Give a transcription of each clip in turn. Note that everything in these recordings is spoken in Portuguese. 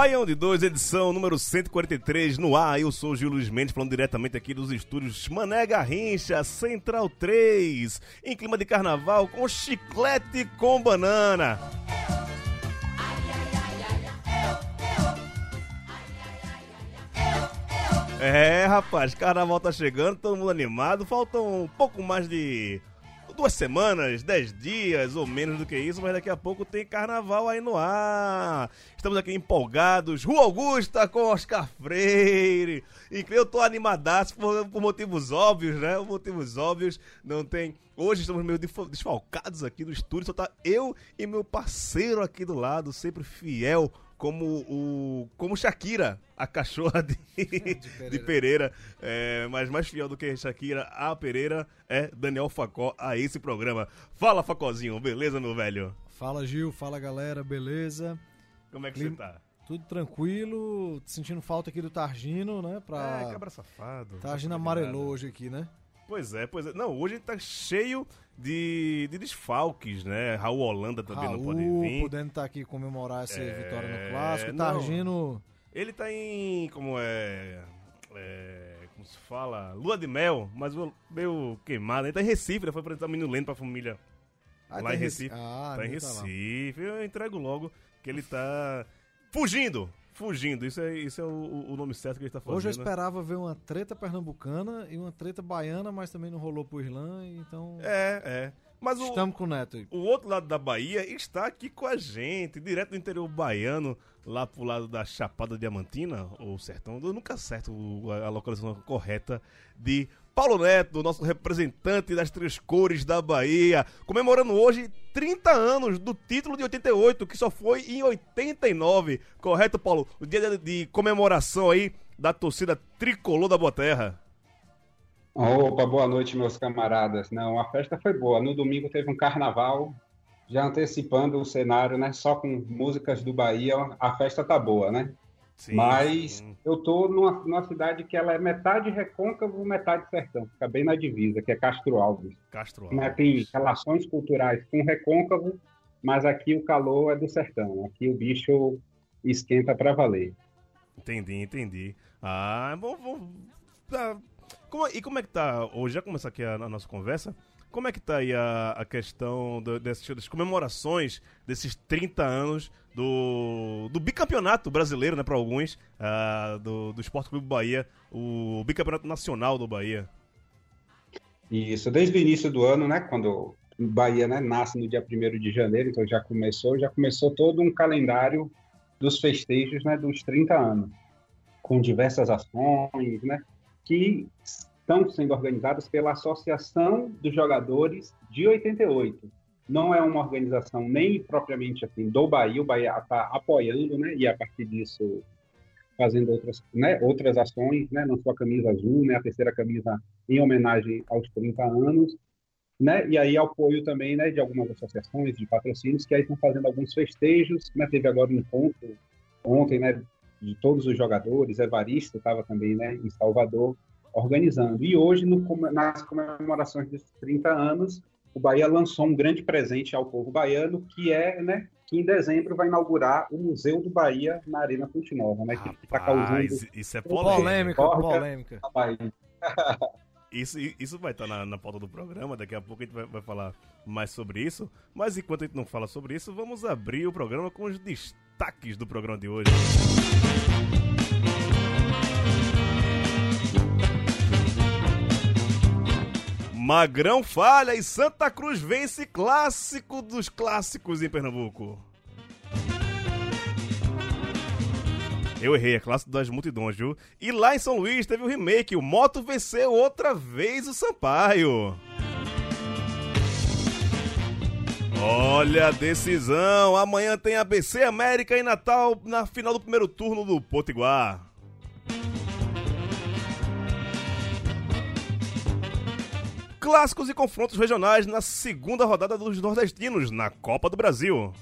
Baião de 2, edição número 143 no ar. Eu sou o Gil Luiz Mendes, falando diretamente aqui dos estúdios Mané Garrincha, Central 3, em clima de carnaval com chiclete com banana. É, rapaz, carnaval tá chegando, todo mundo animado. Faltam um pouco mais de duas semanas, dez dias ou menos do que isso, mas daqui a pouco tem carnaval aí no ar. Estamos aqui empolgados. Rua Augusta com Oscar Freire. E eu tô animadaço por, por motivos óbvios, né? Por motivos óbvios. Não tem. Hoje estamos meio desfal- desfalcados aqui no estúdio. Só tá eu e meu parceiro aqui do lado, sempre fiel. Como o. Como Shakira, a cachorra de, de Pereira. É, mas mais fiel do que Shakira, a Pereira é Daniel Facó a esse programa. Fala, Facózinho, beleza, meu velho? Fala Gil, fala galera, beleza? Como é que Clima- você tá? Tudo tranquilo, sentindo falta aqui do Targino, né? Pra... É, cabra safado. Targino Não amarelou hoje aqui, né? Pois é, pois é. Não, hoje ele tá cheio de, de desfalques, né? Raul Holanda também não pode Raul vir. podendo estar aqui comemorar essa É, vitória no Clássico. Targino, Ele tá em. Como é. é, como se fala? Lua de mel, mas meio queimado. Ele tá em Recife, ele foi apresentar o menino lento pra família. Ah, lá tá em Recife. Ah, tá em tá. Recife. Eu entrego logo que ele tá fugindo. Fugindo. Isso é, isso é o, o nome certo que ele tá fazendo. Hoje eu esperava ver uma treta pernambucana e uma treta baiana, mas também não rolou pro Irlã, então É, é. Mas o, estamos com o Neto aí. o outro lado da Bahia está aqui com a gente, direto do interior baiano, lá pro lado da Chapada Diamantina, ou Sertão. Eu nunca acerto a localização correta de Paulo Neto, nosso representante das três cores da Bahia, comemorando hoje 30 anos do título de 88, que só foi em 89. Correto, Paulo? O dia de, comemoração aí da torcida tricolor da Boa Terra. Opa, boa noite, meus camaradas. Não, a festa foi boa. No domingo teve um carnaval, já antecipando o cenário, né? Só com músicas do Bahia, a festa tá boa, né? Sim, Mas sim. eu tô numa, numa cidade que ela é metade recôncavo, metade sertão. Fica bem na divisa, que é Castro Alves. Castro Né? Alves. Tem relações culturais com recôncavo, mas aqui o calor é do sertão. Aqui o bicho esquenta pra valer. Entendi, entendi. Ah, bom, bom. tá. Como- e como é que tá, hoje, já começar aqui a, a nossa conversa, como é que tá aí a, a questão do- dessas, das comemorações desses 30 anos do, do bicampeonato brasileiro, né, para alguns, ah, do, do Esporte Clube Bahia, o bicampeonato nacional do Bahia. Isso, desde o início do ano, né, quando Bahia, né, nasce no dia 1º de janeiro, então já começou, já começou todo um calendário dos festejos, né, dos 30 anos, com diversas ações, né, que estão sendo organizadas pela Associação dos Jogadores de 88. Não é uma organização nem propriamente assim do Bahia, o Bahia está apoiando, né, e a partir disso fazendo outras, né, outras ações, né, na sua camisa azul, né, a terceira camisa em homenagem aos 30 anos, né, e aí apoio também, né, de algumas associações de patrocínios que aí estão fazendo alguns festejos, né, teve agora um encontro ontem, né, de todos os jogadores, Evaristo estava também, né, em Salvador, organizando, e hoje no, nas comemorações desses 30 anos, o Bahia lançou um grande presente ao povo baiano, que é, né, que em dezembro vai inaugurar o Museu do Bahia na Arena Fonte Nova, né, que está causando Rapaz, isso é. Polêmica, polêmica. a Bahia. Isso, isso vai estar na, na pauta do programa, daqui a pouco a gente vai, vai falar mais sobre isso. Mas enquanto a gente não fala sobre isso, vamos abrir o programa com os destaques do programa de hoje. Magrão falha e Santa Cruz vence clássico dos clássicos em Pernambuco. Eu errei, é clássico das multidões, viu? E lá em São Luís teve o remake, o Moto venceu outra vez o Sampaio. Olha a decisão, amanhã tem ABC América e Natal na final do primeiro turno do Potiguar. Clássicos e confrontos regionais na segunda rodada dos nordestinos na Copa do Brasil.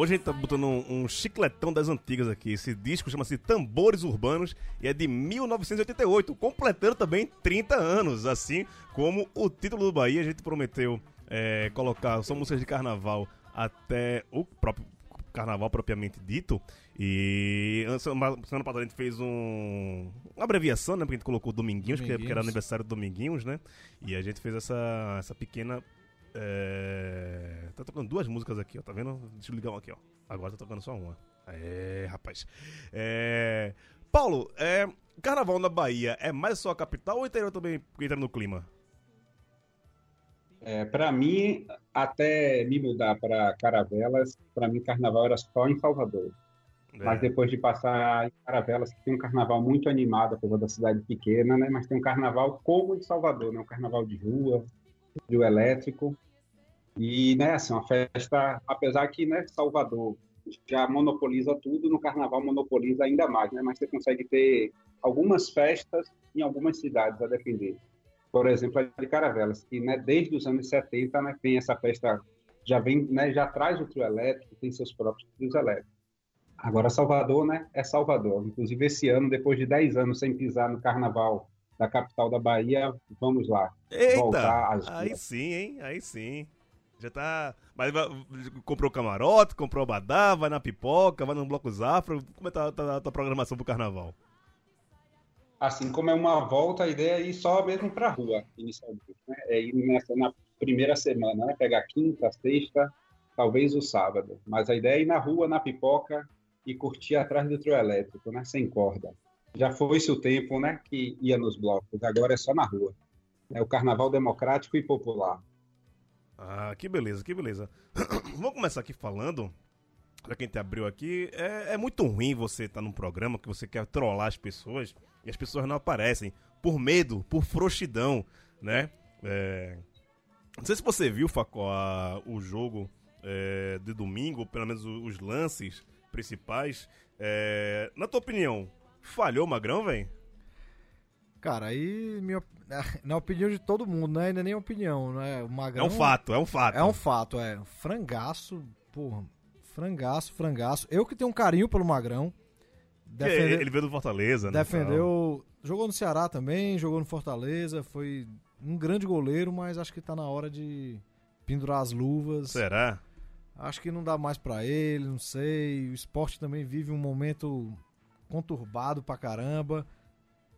Hoje a gente tá botando um, um chicletão das antigas aqui. Esse disco chama-se Tambores Urbanos e é de 1988, completando também 30 anos, assim como o título do Bahia. A gente prometeu é, colocar só músicas de carnaval até o próprio carnaval propriamente dito. E an- semana passada a gente fez um, uma abreviação, né? Porque a gente colocou Dominguinhos, porque, porque era Dominguinhos. aniversário do Dominguinhos, né? E a gente fez essa, essa pequena. É, Tá tocando duas músicas aqui, ó. Tá vendo? Deixa eu ligar uma aqui, ó. Agora tá tocando só uma. É, rapaz. É... Paulo, é... carnaval na Bahia é mais só a capital ou o interior também entra no clima? É, para mim, até me mudar para Caravelas, para mim carnaval era só em Salvador. É. Mas depois de passar em Caravelas, que tem um carnaval muito animado, apesar da cidade pequena, né? Mas tem um carnaval como em Salvador, né? Um carnaval de rua, trio elétrico. E, né, assim, uma festa, apesar que, né, Salvador já monopoliza tudo, no carnaval monopoliza ainda mais, né? Mas você consegue ter algumas festas em algumas cidades a depender. Por exemplo, a de Caravelas, que, né, desde os anos 70, né, tem essa festa, já vem, né, já traz o trio elétrico, tem seus próprios trios elétricos. Agora, Salvador, né? É Salvador. Inclusive, esse ano, depois de 10 anos sem pisar no carnaval da capital da Bahia, vamos lá. Eita! às Aí sim, hein? Aí sim. Já tá. Mas comprou camarote, comprou badá, vai na pipoca, vai no bloco Zafra. Como é tá, tá, tá a programação pro carnaval? Assim como é uma volta, a ideia é ir só mesmo para a rua, inicialmente. Né? É ir nessa, na primeira semana, né? Pegar quinta, sexta, talvez o sábado. Mas a ideia é ir na rua, na pipoca e curtir atrás do trio elétrico, né? Sem corda. Já foi-se o tempo, né? Que ia nos blocos. Agora é só na rua. É o carnaval democrático e popular. Ah, que beleza, que beleza. Vamos começar aqui falando. Pra quem te abriu aqui, é, é muito ruim você estar num programa que você quer trollar as pessoas e as pessoas não aparecem. Por medo, por frouxidão, né? É, Não sei se você viu, Facó, a- o jogo é, de domingo, pelo menos os lances principais. É, Na tua opinião, falhou o Magrão, velho? Cara, aí, minha, na opinião de todo mundo, né? Ainda nem opinião, né? O É Magrão. um fato, é um fato. É um fato, é. Frangaço, porra. Frangaço, frangaço. Eu que tenho um carinho pelo Magrão. Defende- Ele veio do Fortaleza, né? defendeu. Jogou no Ceará também, jogou no Fortaleza. Foi um grande goleiro, mas acho que tá na hora de pendurar as luvas. Será? Acho que não dá mais pra ele, não sei. O esporte também vive um momento conturbado pra caramba.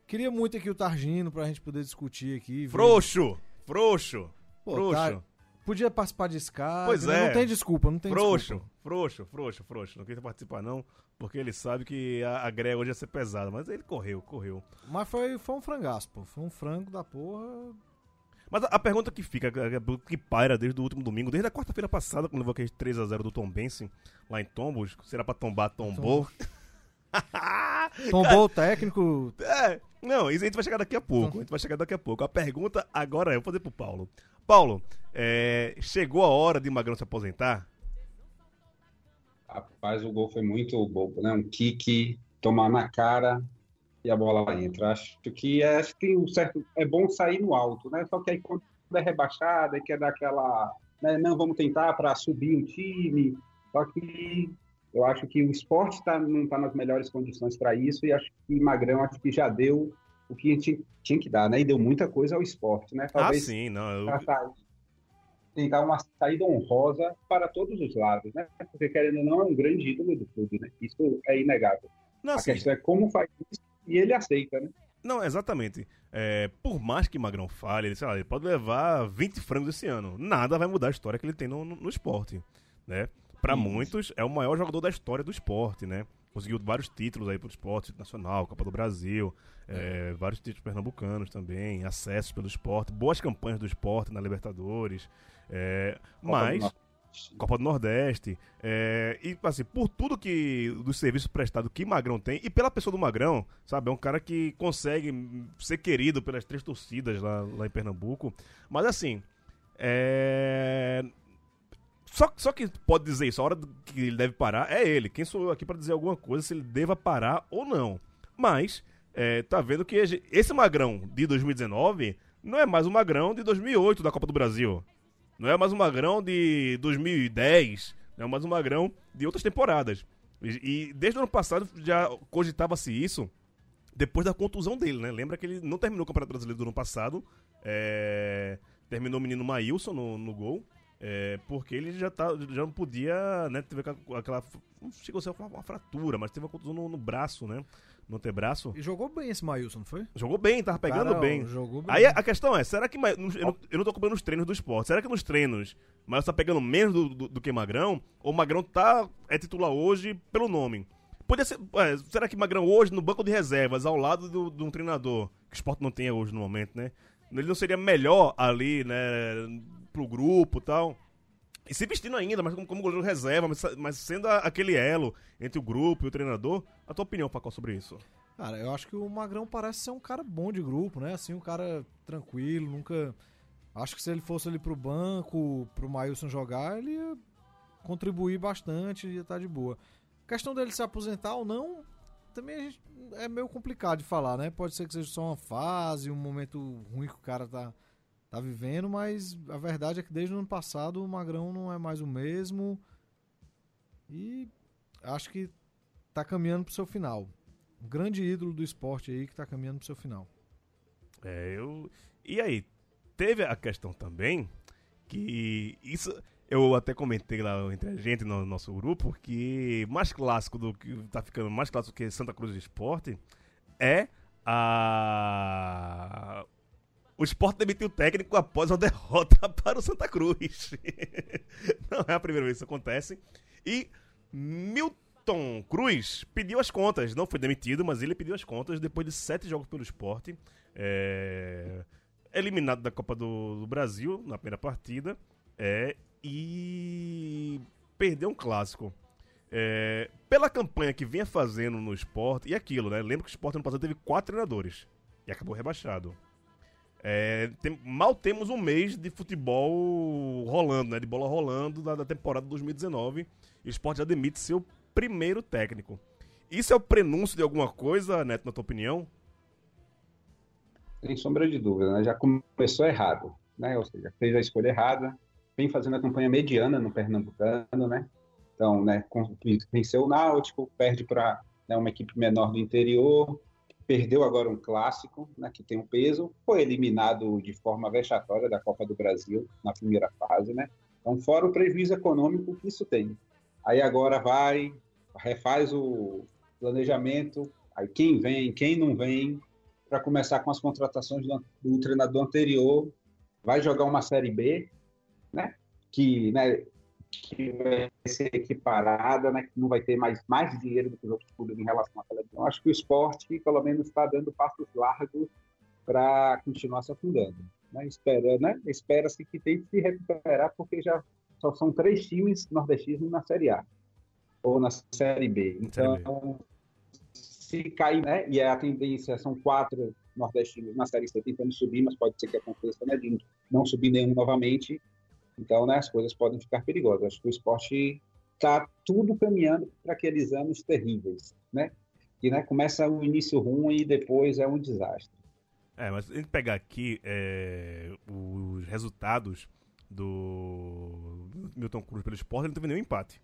Queria muito aqui o Targino pra gente poder discutir aqui. Frouxo! Frouxo! Pô, frouxo! tá- Podia participar de Skype. Pois né? é. Não tem desculpa, não tem Frouxo, desculpa. frouxo, frouxo, frouxo. Não queria participar, não, porque ele sabe que a, a greia hoje ia ser pesada. Mas ele correu, correu. Mas foi, foi um frangaço, pô. Foi um frango da porra. Mas a, a pergunta que fica, que- que paira desde o último domingo, desde a quarta-feira passada, quando levou aquele 3x0 do Tom Benson lá em Tombos, será pra tombar, tombou. Tombou o técnico. É, não, isso a gente vai chegar daqui a pouco. A gente vai chegar daqui a pouco. A pergunta agora é, eu vou fazer pro Paulo. Paulo, é, chegou a hora de Magrão se aposentar? Rapaz, o gol foi muito bobo, né? Um kick, tomar na cara e a bola entra. Acho que é, acho que tem um certo. É bom sair no alto, né? Só que aí quando é rebaixada e quer dar aquela. né, Não, vamos tentar para subir um time. Só que Eu acho que o esporte tá, não está nas melhores condições para isso e acho que Magrão acho que já deu o que tinha, tinha que dar, né? E deu muita coisa ao esporte, né? ah, sim, não. Eu... tentar uma saída honrosa para todos os lados, né? Porque querendo ou não é um grande ídolo do clube, né? Isso é inegável. Não, a sim. questão é como faz isso e ele aceita, né? Não, exatamente. É, por mais que Magrão fale, ele, lá, ele pode levar 20 frangos esse ano. Nada vai mudar a história que ele tem no, no, no esporte, né? Para muitos, é o maior jogador da história do esporte, né? Conseguiu vários títulos aí pro esporte nacional, Copa do Brasil, é, vários títulos pernambucanos também, acessos pelo esporte, boas campanhas do esporte na Libertadores. É, mas. Copa do Nordeste. é, e, assim, por tudo que. do serviço prestado que Magrão tem, e pela pessoa do Magrão, sabe? É um cara que consegue ser querido pelas três torcidas lá, lá em Pernambuco. Mas, assim. É. Só, só quem pode dizer isso, a hora que ele deve parar é ele. Quem sou eu aqui para dizer alguma coisa se ele deva parar ou não? Mas, é, tá vendo que esse Magrão de 2019 não é mais o Magrão de 2008 da Copa do Brasil. Não é mais um Magrão de 2010, não é mais um Magrão de outras temporadas. E, e desde o ano passado já cogitava-se isso depois da contusão dele, né? Lembra que ele não terminou o Campeonato Brasileiro do ano passado, é, terminou o menino Maílson no, no gol, é, porque ele já, tá, já não podia, né? Teve aquela, aquela não chegou a ser uma, uma fratura, mas teve uma contusão no, no braço, né? No antebraço. E jogou bem esse Maílson, não foi? Jogou bem, tava pegando Cara, bem. Jogou bem. Aí a, questão é, será que. Eu não, eu não tô acompanhando os treinos do esporte. Será que nos treinos Maílson tá pegando menos do, do, do que Magrão? Ou Magrão tá, é titular hoje pelo nome? Podia ser. é, será que Magrão hoje, no banco de reservas, ao lado do- de um treinador, que o esporte não tem hoje no momento, né? Ele não seria melhor ali, né? Pro grupo e tal? E se vestindo ainda, mas como, como goleiro reserva, mas, mas sendo a- aquele elo entre o grupo e o treinador. A tua opinião, Paco, sobre isso? Cara, eu acho que o Magrão parece ser um cara bom de grupo, né? Assim, um cara tranquilo, nunca. Acho que se ele fosse ali pro banco, pro Maílson jogar, ele ia contribuir bastante, ia estar de boa. A questão dele se aposentar ou não, também gente- é meio complicado de falar, né? Pode ser que seja só uma fase, um momento ruim que o cara tá, tá vivendo, mas a verdade é que desde o ano passado o Magrão não é mais o mesmo. E acho que tá caminhando pro seu final. Um grande ídolo do esporte aí que tá caminhando pro seu final. É, eu. E aí, teve a questão também que isso. Eu até comentei lá entre a gente no nosso grupo que mais clássico do que tá ficando mais clássico que Santa Cruz Esporte é a o Sport demitiu o técnico após uma derrota para o Santa Cruz. Não é a primeira vez que isso acontece. E Milton Cruz pediu as contas. Não foi demitido, mas ele pediu as contas depois de sete jogos pelo esporte. É, eliminado da Copa do, do Brasil na primeira partida. É, e perdeu um clássico. É, pela campanha que vinha fazendo no esporte, e aquilo, né? Lembra que o esporte ano passado teve quatro treinadores e acabou rebaixado. É, tem- mal temos um mês de futebol rolando, né? De bola rolando da, da temporada 2019. E o esporte já demite seu primeiro técnico. Isso é o prenúncio de alguma coisa, Neto, na tua opinião? Sem sombra de dúvida, né? Já começou errado, né? Ou seja, fez a escolha errada, vem fazendo a campanha mediana no Pernambucano, né? Então, né, venceu o Náutico, perde para uma equipe menor do interior, perdeu agora um clássico, né, que tem um peso, foi eliminado de forma vexatória da Copa do Brasil na primeira fase, né? Então, fora o prejuízo econômico que isso tem. Aí agora vai, refaz o planejamento, aí quem vem, quem não vem, para começar com as contratações do, do treinador anterior, vai jogar uma Série B, né? Que, né, que vai ser equiparada, né? Que não vai ter mais, mais dinheiro do que os outros clubes em relação à televisão. Acho que o esporte, pelo menos, está dando passos largos para continuar se afundando. Né? Espera, né? Espera-se que tente se recuperar, porque já só são três times nordestinos na Série A ou na Série B. Então, se cair, né? E a tendência são quatro nordestinos na Série C tentando subir, mas pode ser que aconteça, né? De não subir nenhum novamente. Então, né? As coisas podem ficar perigosas. Acho que o esporte está tudo caminhando para aqueles anos terríveis, né? Que né, começa o início ruim e depois é um desastre. É, mas a gente pegar aqui é, os resultados do Milton Cruz pelo esporte, ele não teve nenhum empate.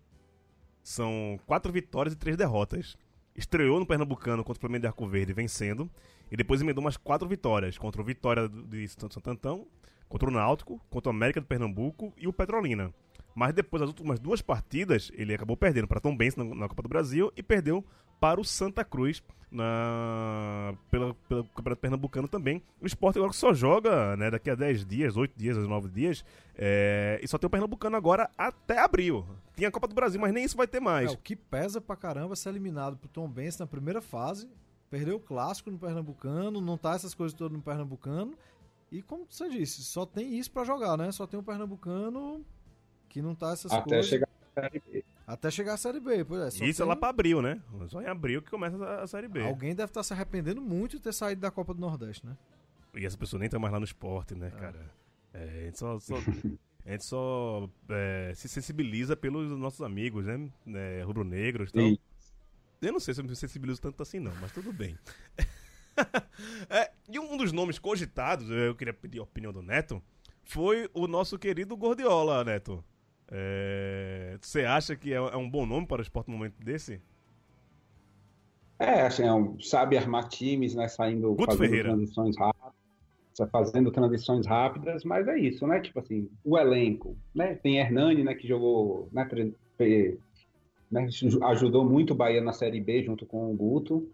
São quatro vitórias e três derrotas. Estreou no Pernambucano contra o Flamengo de Arco Verde, vencendo. E depois emendou umas quatro vitórias. Contra o Vitória de Santo Antão, contra o Náutico, contra o América do Pernambuco e o Petrolina. Mas depois das últimas duas partidas, ele acabou perdendo para Tom Benz na, na, Copa do Brasil e perdeu para o Santa Cruz na, pela, pelo Campeonato Pernambucano também. O esporte agora só joga né, daqui a 10 dias, 8 dias, 9 dias. É, e só tem o Pernambucano agora até abril. Tinha a Copa do Brasil, mas nem isso vai ter mais. É, o que pesa pra caramba ser eliminado pro Tom Benz na primeira fase. Perdeu o clássico no Pernambucano, não tá essas coisas todas no Pernambucano. E como você disse, só tem isso para jogar, né? Só tem o Pernambucano que não tá essas Até coisas. chegar à Série B. Até chegar à Série B, pois é. Isso é tem- lá pra abril, né? Só em abril que começa a, Série B. Alguém deve estar se arrependendo muito de ter saído da Copa do Nordeste, né? E essa pessoa nem tá mais lá no esporte, né, cara? É, a gente só, só- a gente só é, se sensibiliza pelos nossos amigos, né? É, Rubro-negros e tal. Eu não sei se eu me sensibilizo tanto assim, não, mas tudo bem. É, e um dos nomes cogitados, eu queria pedir a opinião do Neto, foi o nosso querido Gordiola, Neto. É, Você acha que é, é um bom nome para o esporte no momento desse? É, assim, é um- sabe armar times, né? Saindo, Guto fazendo Ferreira. transições rápidas, fazendo transições rápidas, mas é isso, né? Tipo assim, o elenco, né? Tem Hernani, né? Que jogou, né? né, ajudou muito o Bahia na Série B junto com o Guto.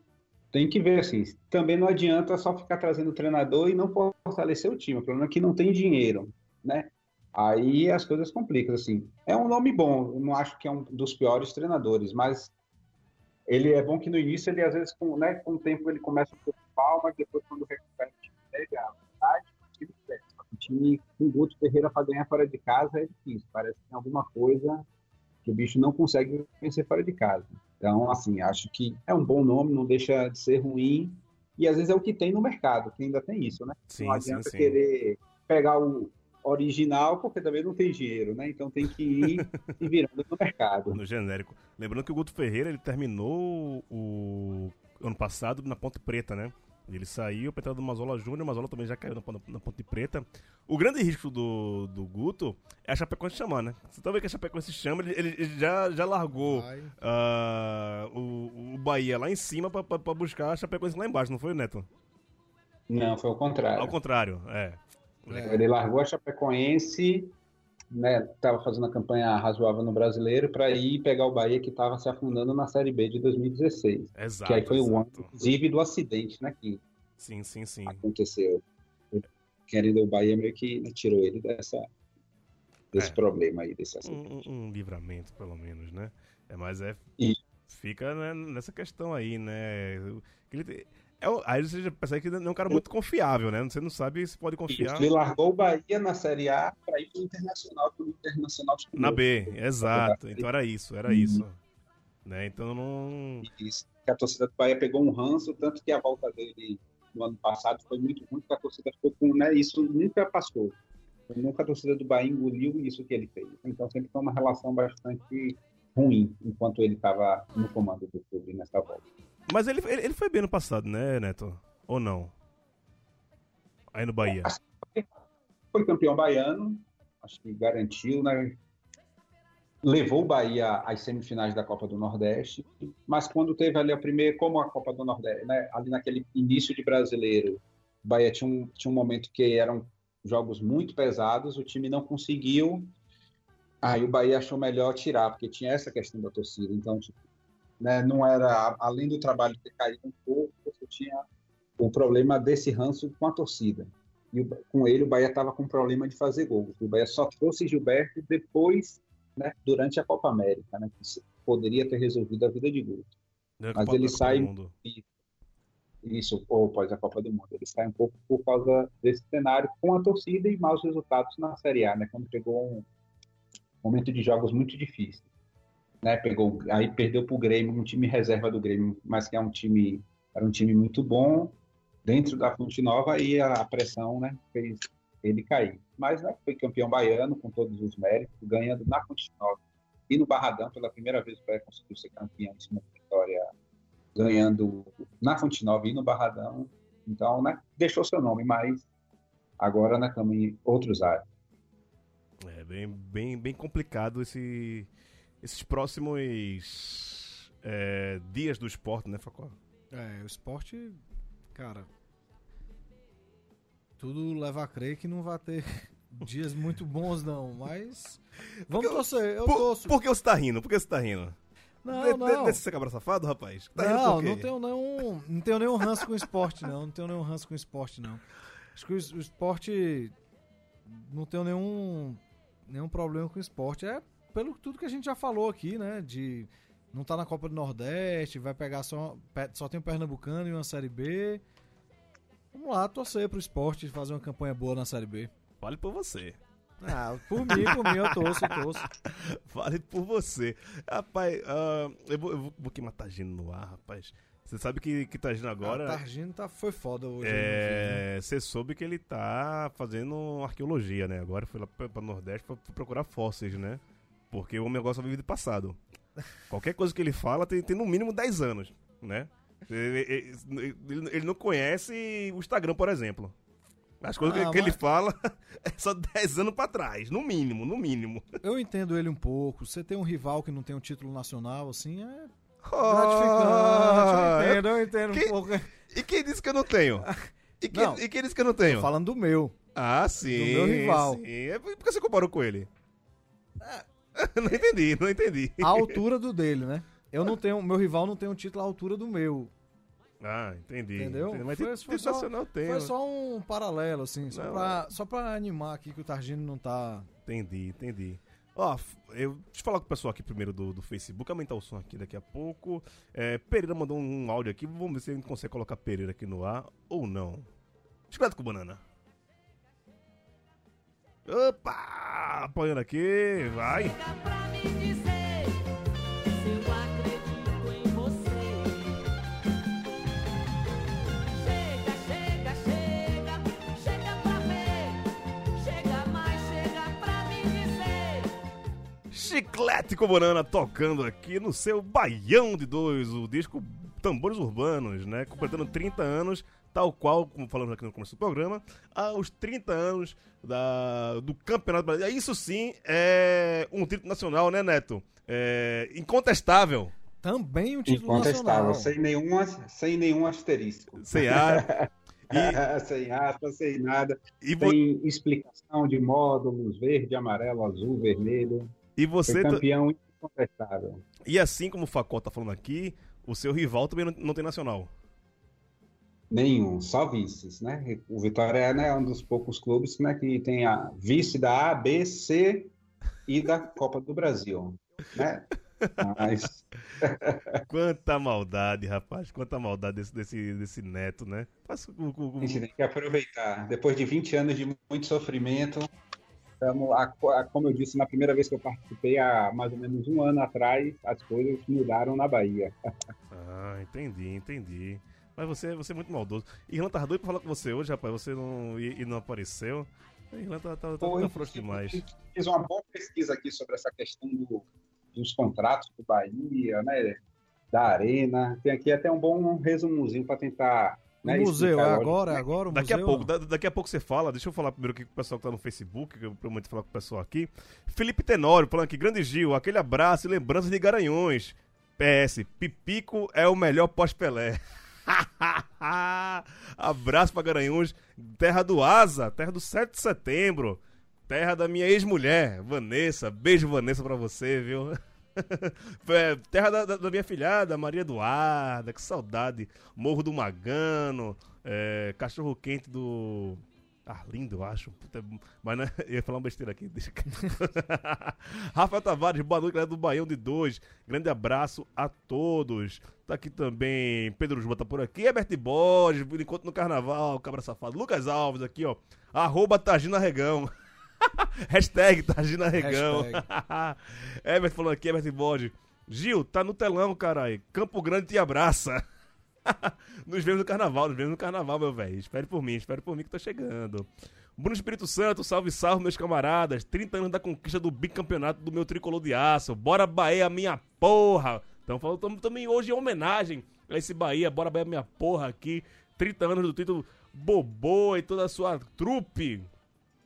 Tem que ver, assim, também não adianta só ficar trazendo treinador e não fortalecer o time. O problema é que não tem dinheiro, né? Aí as coisas complicam, assim. É um nome bom, eu não acho que é um dos piores treinadores, mas ele é bom que no início ele às vezes com, né, com o tempo ele começa a preocupar, mas depois quando recupera o time pega a vontade, o time que O time com Guto Ferreira para ganhar fora de casa é difícil. Parece que tem alguma coisa que o bicho não consegue vencer fora de casa. Então, assim, acho que é um bom nome, não deixa de ser ruim. E às vezes é o que tem no mercado, que ainda tem isso, né? Sim, não adianta sim. querer pegar o original, porque também não tem dinheiro, né? Então tem que ir se virando no mercado. No genérico. Lembrando que o Guto Ferreira ele terminou o ano passado na Ponte Preta, né? Ele saiu para entrar do Mazola Júnior, o Mazola também já caiu na, Pon- na Ponte Preta. O grande risco do, do Guto é a Chapecoense chamar, né? Você tá vendo que a Chapecoense chama, ele, ele- ele já, já largou ah, o, o Bahia lá em cima pra, pra, pra buscar a Chapecoense lá embaixo, não foi, Neto? Não, foi o contrário. Ao contrário, é. Ele largou a Chapecoense, né? Tava fazendo a campanha razoável no Brasileiro para ir pegar o Bahia que estava se afundando na Série B de 2016. Exato. que aí foi o ano, inclusive, do acidente, né? Que Sim, sim, sim. aconteceu. Querendo o Bahia meio que tirou ele dessa desse É. problema aí, desse acidente. um, um- livramento, pelo menos, né? É, mas é. Isso. Fica né, nessa questão aí, né? Ele- é, aí você já percebe que não é um cara muito confiável, né? Você não sabe se pode confiar Ele largou o Bahia na Série A para ir para o Internacional, porque o Internacional na B. Exato. Então era isso, era Uhum. isso. Né? Então não. Isso. A torcida do Bahia pegou um ranço, tanto que a volta dele no ano passado foi muito ruim, a torcida ficou com, né, isso nunca passou. Nunca a torcida do Bahia engoliu isso que ele fez. Então sempre foi uma relação bastante ruim enquanto ele estava no comando do clube nessa volta. Mas ele, ele, ele foi bem no passado, né, Neto? Ou não? Aí no Bahia. Foi campeão baiano, acho que garantiu, né? Levou o Bahia às semifinais da Copa do Nordeste, mas quando teve ali a primeira, como a Copa do Nordeste, né? Ali naquele início de brasileiro, o Bahia tinha um, tinha um momento que eram jogos muito pesados, o time não conseguiu. Aí o Bahia achou melhor tirar, porque tinha essa questão da torcida. Então, tipo, né, não era, além do trabalho ter caído um pouco, você tinha o problema desse ranço com a torcida. E com ele o Bahia estava com problema de fazer gols. O Bahia só trouxe Gilberto depois, né, durante a Copa América, né, que poderia ter resolvido a vida de Guto. Né, mas ele sai-. Isso, ou após a Copa do Mundo. Ele sai um pouco por causa desse cenário com a torcida e maus resultados na Série A, né, quando pegou um momento de jogos muito difícil. Né, pegou, aí perdeu para o Grêmio, um time reserva do Grêmio, mas que é um time, era um time muito bom dentro da Fonte Nova e a pressão, né, fez ele cair. Mas, né, foi campeão baiano com todos os méritos, ganhando na Fonte Nova e no Barradão pela primeira vez o Bahia conseguiu ser campeão em cima vitória, ganhando na Fonte Nova e no Barradão. Então, né, deixou seu nome, mas agora né, em outros áreas. É bem, bem, bem complicado esse, esses próximos é, dias do esporte, né, Facó? É, o esporte, cara. Tudo leva a crer que não vai ter dias muito bons, não. Mas. Vamos Porque torcer, eu Por, torço. por que você tá rindo? Por que você tá rindo? Não, De- não. Desse ser cabra safado, rapaz? Tá não, não tenho nenhum, não tenho nenhum ranço com o esporte, não. Não tenho nenhum ranço com o esporte, não. Acho que o, o esporte. Não tenho nenhum, nenhum problema com o esporte. É pelo tudo que a gente já falou aqui, né? De não tá na Copa do Nordeste, vai pegar só. Só tem o Pernambucano e uma Série B. Vamos lá, torcer pro esporte fazer uma campanha boa na Série B. Fale por você. Ah, por mim, por mim, eu torço, eu torço. Fale por você. Rapaz, ah, eu, vou, eu vou, vou queimar Tagino no ar, rapaz. Você sabe que, que Tagino agora. A Targino tá, foi foda hoje. né? É, você soube que ele tá fazendo arqueologia, né? Agora foi lá pra, pra Nordeste pra, pra procurar fósseis, né? Porque o homem agora só vive do passado. Qualquer coisa que ele fala tem, tem no mínimo 10 anos, né? Ele, ele- ele- não conhece o Instagram, por exemplo. As coisas Ah, que, que ele mas- fala é só 10 anos pra trás, no mínimo, no mínimo. Eu entendo ele um pouco. Você tem um rival que não tem um título nacional, assim, é gratificante. Eu entendo, eu entendo um pouco. E quem disse que eu não tenho? E quem, Não. e quem disse que eu não tenho? Falando do meu. Ah, sim. Do meu rival. Sim. É por que você comparou com ele? não entendi, não entendi. A altura do dele, né? Eu não tenho, meu rival não tem um título à altura do meu. Ah, entendi. Entendeu? entendi. Mas Foi- foi só- tem. Foi só um paralelo, assim, só, Não, pra, só pra animar aqui que o Targino não tá. Entendi, entendi. Ó, eu, deixa eu falar com o pessoal aqui primeiro do, do Facebook, aumentar o som aqui daqui a pouco. É, Pereira mandou um, áudio aqui, vamos ver se a gente consegue colocar Pereira aqui no ar ou não. Chiclete com banana. Opa! Apoiando aqui, vai. Chiclete com banana tocando aqui no seu Baião de Dois, o disco Tambores Urbanos, né? Completando 30 anos, tal qual, como falamos aqui no começo do programa, aos 30 anos da, do Campeonato Brasileiro. Isso sim é um título nacional, né, Neto? É incontestável. Também um título Incontestável, nacional. sem nenhum, sem nenhum asterisco. Sem ar. sem aspas, sem nada. E, vo- Sem explicação de módulos, verde, amarelo, azul, vermelho. e Foi você. ta- campeão incontestável. E assim como o Facó tá falando aqui, o seu rival também não tem nacional. Nenhum, só vices, né? O Vitória né, é um dos poucos clubes né, que tem a vice da A, B, C e da Copa do Brasil, né? Mas Quanta maldade, rapaz. Quanta maldade desse, desse, desse neto, né? Passa a gente tem que aproveitar. Depois de 20 anos de muito sofrimento, estamos lá, co- como eu disse na primeira vez que eu participei, há mais ou menos um ano atrás, as coisas mudaram na Bahia. Ah, entendi, entendi. Mas você, você é muito maldoso. Irlan tava doido pra falar com você hoje, rapaz. Você não, e, e não apareceu. Irlan tá, tá, tá, tá frouxo demais. Fiz uma boa pesquisa aqui sobre essa questão do- dos contratos do Bahia, né? Da Arena. Tem aqui até um bom resumozinho para tentar. O Né, museu, é agora, né? agora o Daqui a museu. pouco, da- daqui a pouco você fala. Deixa eu falar primeiro aqui com o pessoal que tá no Facebook, que eu prometo falar com o pessoal aqui. Felipe Tenório falando aqui, grande Gil, aquele abraço e lembranças de Garanhões. PS, Pipico é o melhor pós-Pelé. Abraço pra Garanhuns, terra do Asa, terra do 7 de setembro, terra da minha ex-mulher, Vanessa. Beijo, Vanessa, pra você, viu? É, terra da, da- da minha filhada, Maria Eduarda, que saudade. Morro do Magano, é, cachorro quente do. Arlindo, eu acho. Puta, mas né, eu ia falar uma besteira aqui. Deixa... Rafael Tavares, boa noite, galera do Baião de Dois. Grande abraço a todos. Tá aqui também Pedro Juba tá por aqui. Herbert Borges, encontro no carnaval, cabra safado. Lucas Alves aqui, ó. Arroba Tagina Regão. Hashtag Tagina Regão. Herbert falando aqui, Herbert Borges. Gil, tá no telão, caralho. Campo Grande te abraça. nos vemos no carnaval, nos vemos no carnaval, meu velho. Espere por mim, espere por mim que tô chegando. Bruno Espírito Santo, salve, salve, meus camaradas. 30 anos da conquista do bicampeonato do meu tricolor de aço. Bora Bahia, minha porra. Então, falando também hoje em homenagem a esse Bahia. Bora Bahia, minha porra aqui. 30 anos do título Bobô e toda a sua trupe.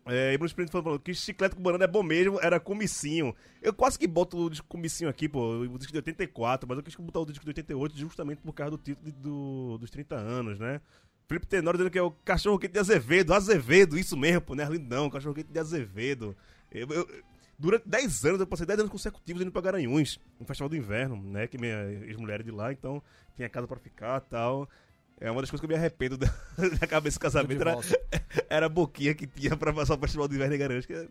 É, e Bruno Sprint falou que chiclete com banana é bom mesmo, era comicinho. Eu quase que boto o disco comicinho aqui, pô, o disco de 84, mas eu quis botar o disco de 88 justamente por causa do título de- do, dos 30 anos, né? Felipe Tenório dizendo que é o cachorro quente de Azevedo. Azevedo, isso mesmo, pô, não é Lindão, cachorro quente de Azevedo. Eu, eu- durante 10 anos, eu passei 10 anos consecutivos indo pra Garanhuns, no Festival do Inverno, né? Que minha ex-mulher é de lá, então tinha casa pra ficar tal. É uma das coisas que eu me arrependo da, da cabeça do casamento. Era, era a boquinha que tinha pra passar o Festival do Inverno em Garanhuns. Que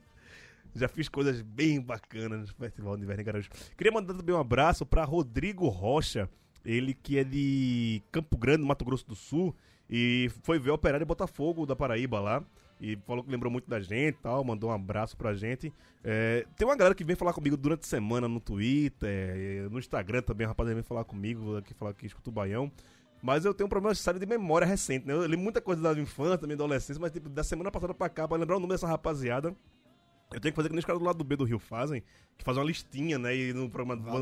já fiz coisas bem bacanas no Festival do Inverno em Garanhuns. Queria mandar também um abraço pra Rodrigo Rocha, ele que é de Campo Grande, Mato Grosso do Sul, e foi ver o Operário Botafogo da Paraíba lá. E falou que lembrou muito da gente e tal, mandou um abraço pra gente. É, tem uma galera que vem falar comigo durante a semana no Twitter, é, no Instagram também, a rapaziada vem falar comigo, que falar que escuta o Baião. Mas eu tenho um problema sério de memória recente, né? Eu li muita coisa da infância, também da adolescência, mas tipo, da semana passada pra cá, pra lembrar o nome dessa rapaziada, eu tenho que fazer que nem os caras do lado do B do Rio fazem, que fazem uma listinha, né? E no programa Vai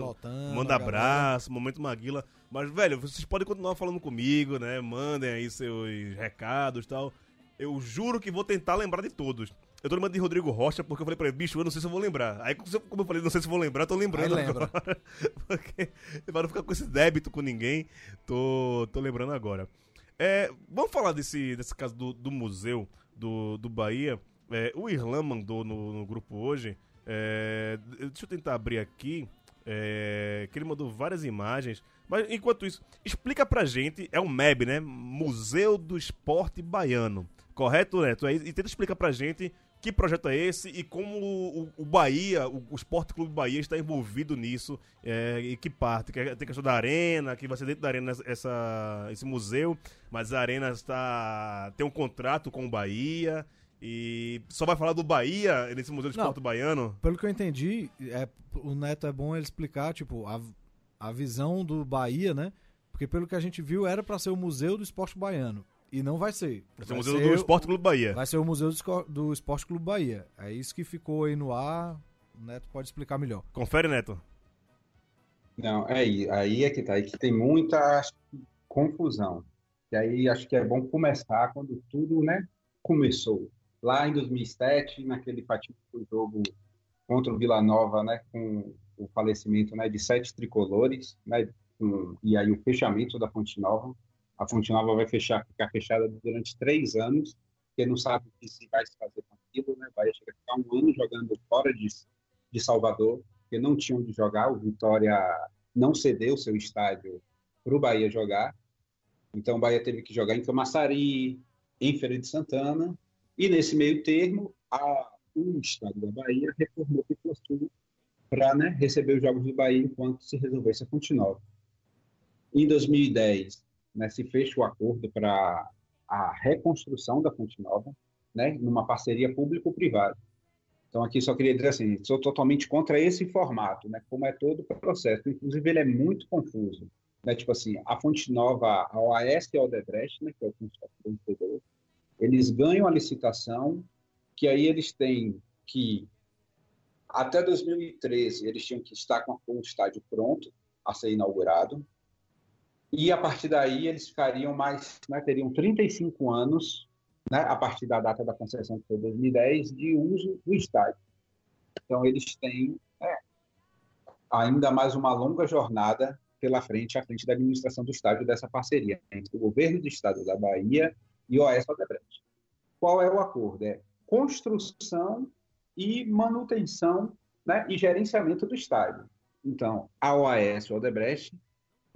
manda a galera. abraço, momento Maguila. Mas, velho, vocês podem continuar falando comigo, né? Mandem aí seus recados e tal. Eu juro que vou tentar lembrar de todos. Eu tô lembrando de Rodrigo Rocha porque eu falei pra ele, bicho, eu não sei se eu vou lembrar. Aí, como eu falei, não sei se eu vou lembrar, eu tô lembrando Aí lembra. agora. porque, para não ficar com esse débito com ninguém, tô, tô lembrando agora. É, vamos falar desse, desse caso do, do museu do, do Bahia. É, o Irlan mandou no, no grupo hoje. é, deixa eu tentar abrir aqui. é, que ele mandou várias imagens. Mas enquanto isso, explica pra gente. É um MEB, né? Museu do Esporte Baiano. Correto, Neto? Aí- E tenta explicar pra gente que projeto é esse e como o, o Bahia, o, o Esporte Clube Bahia está envolvido nisso. é, e que parte. Que é- tem questão da arena, que vai ser dentro da arena essa, esse museu. Mas a arena está tem um contrato com o Bahia. E só vai falar do Bahia nesse Museu do Não. Esporte Baiano? Pelo que eu entendi, é, o Neto é bom ele explicar, tipo, a, a visão do Bahia, né? Porque pelo que a gente viu, era pra ser o Museu do Esporte Baiano. E não vai ser. Vai ser o Museu do Esporte Clube Bahia. Vai ser o Museu do, Esporte Clube Bahia. É isso que ficou aí no ar. O Neto pode explicar melhor. Confere, Neto. Não, é aí, aí é que tá, aí que tem muita confusão. E aí acho que é bom começar quando tudo, né, começou. Lá em 2007, naquele fatídico jogo contra o Vila Nova, né, com o falecimento, né, de sete tricolores, né, com- e aí o fechamento da Fonte Nova. A Fonte Nova vai fechar, ficar fechada durante três anos, porque não sabe o que se vai se fazer com aquilo, né, vai chegar ficar um ano jogando fora de, de Salvador, porque não tinha onde jogar, o Vitória não cedeu seu estádio para o Bahia jogar. Então o Bahia teve que jogar em Camaçari, em Feira de Santana, e nesse meio termo, a, o estado da Bahia reformou Pituaçu para né, receber os jogos do Bahia enquanto se resolvesse a Fonte Nova. Em 2010, né, se fecha o acordo para a reconstrução da Fonte Nova, né, numa parceria público-privada. Então, aqui só queria dizer assim, sou totalmente contra esse formato, né? Como é todo o processo. Inclusive, ele é muito confuso. Né? Tipo assim, a Fonte Nova, a OAS e a Odebrecht, né? Que é o consórcio vencedor, eles ganham a licitação, que aí eles têm que, até 2013, eles tinham que estar com o estádio pronto a ser inaugurado. E, a partir daí, eles ficariam mais, né? Teriam 35 anos né, a partir da data da concessão, que foi 2010, de uso do estádio. Então, eles têm né, ainda mais uma longa jornada pela frente, à frente da administração do estádio dessa parceria entre o governo do estado da Bahia e o OS Odebrecht. Qual é o acordo? É construção e manutenção né, e gerenciamento do estádio. Então, a OAS Odebrecht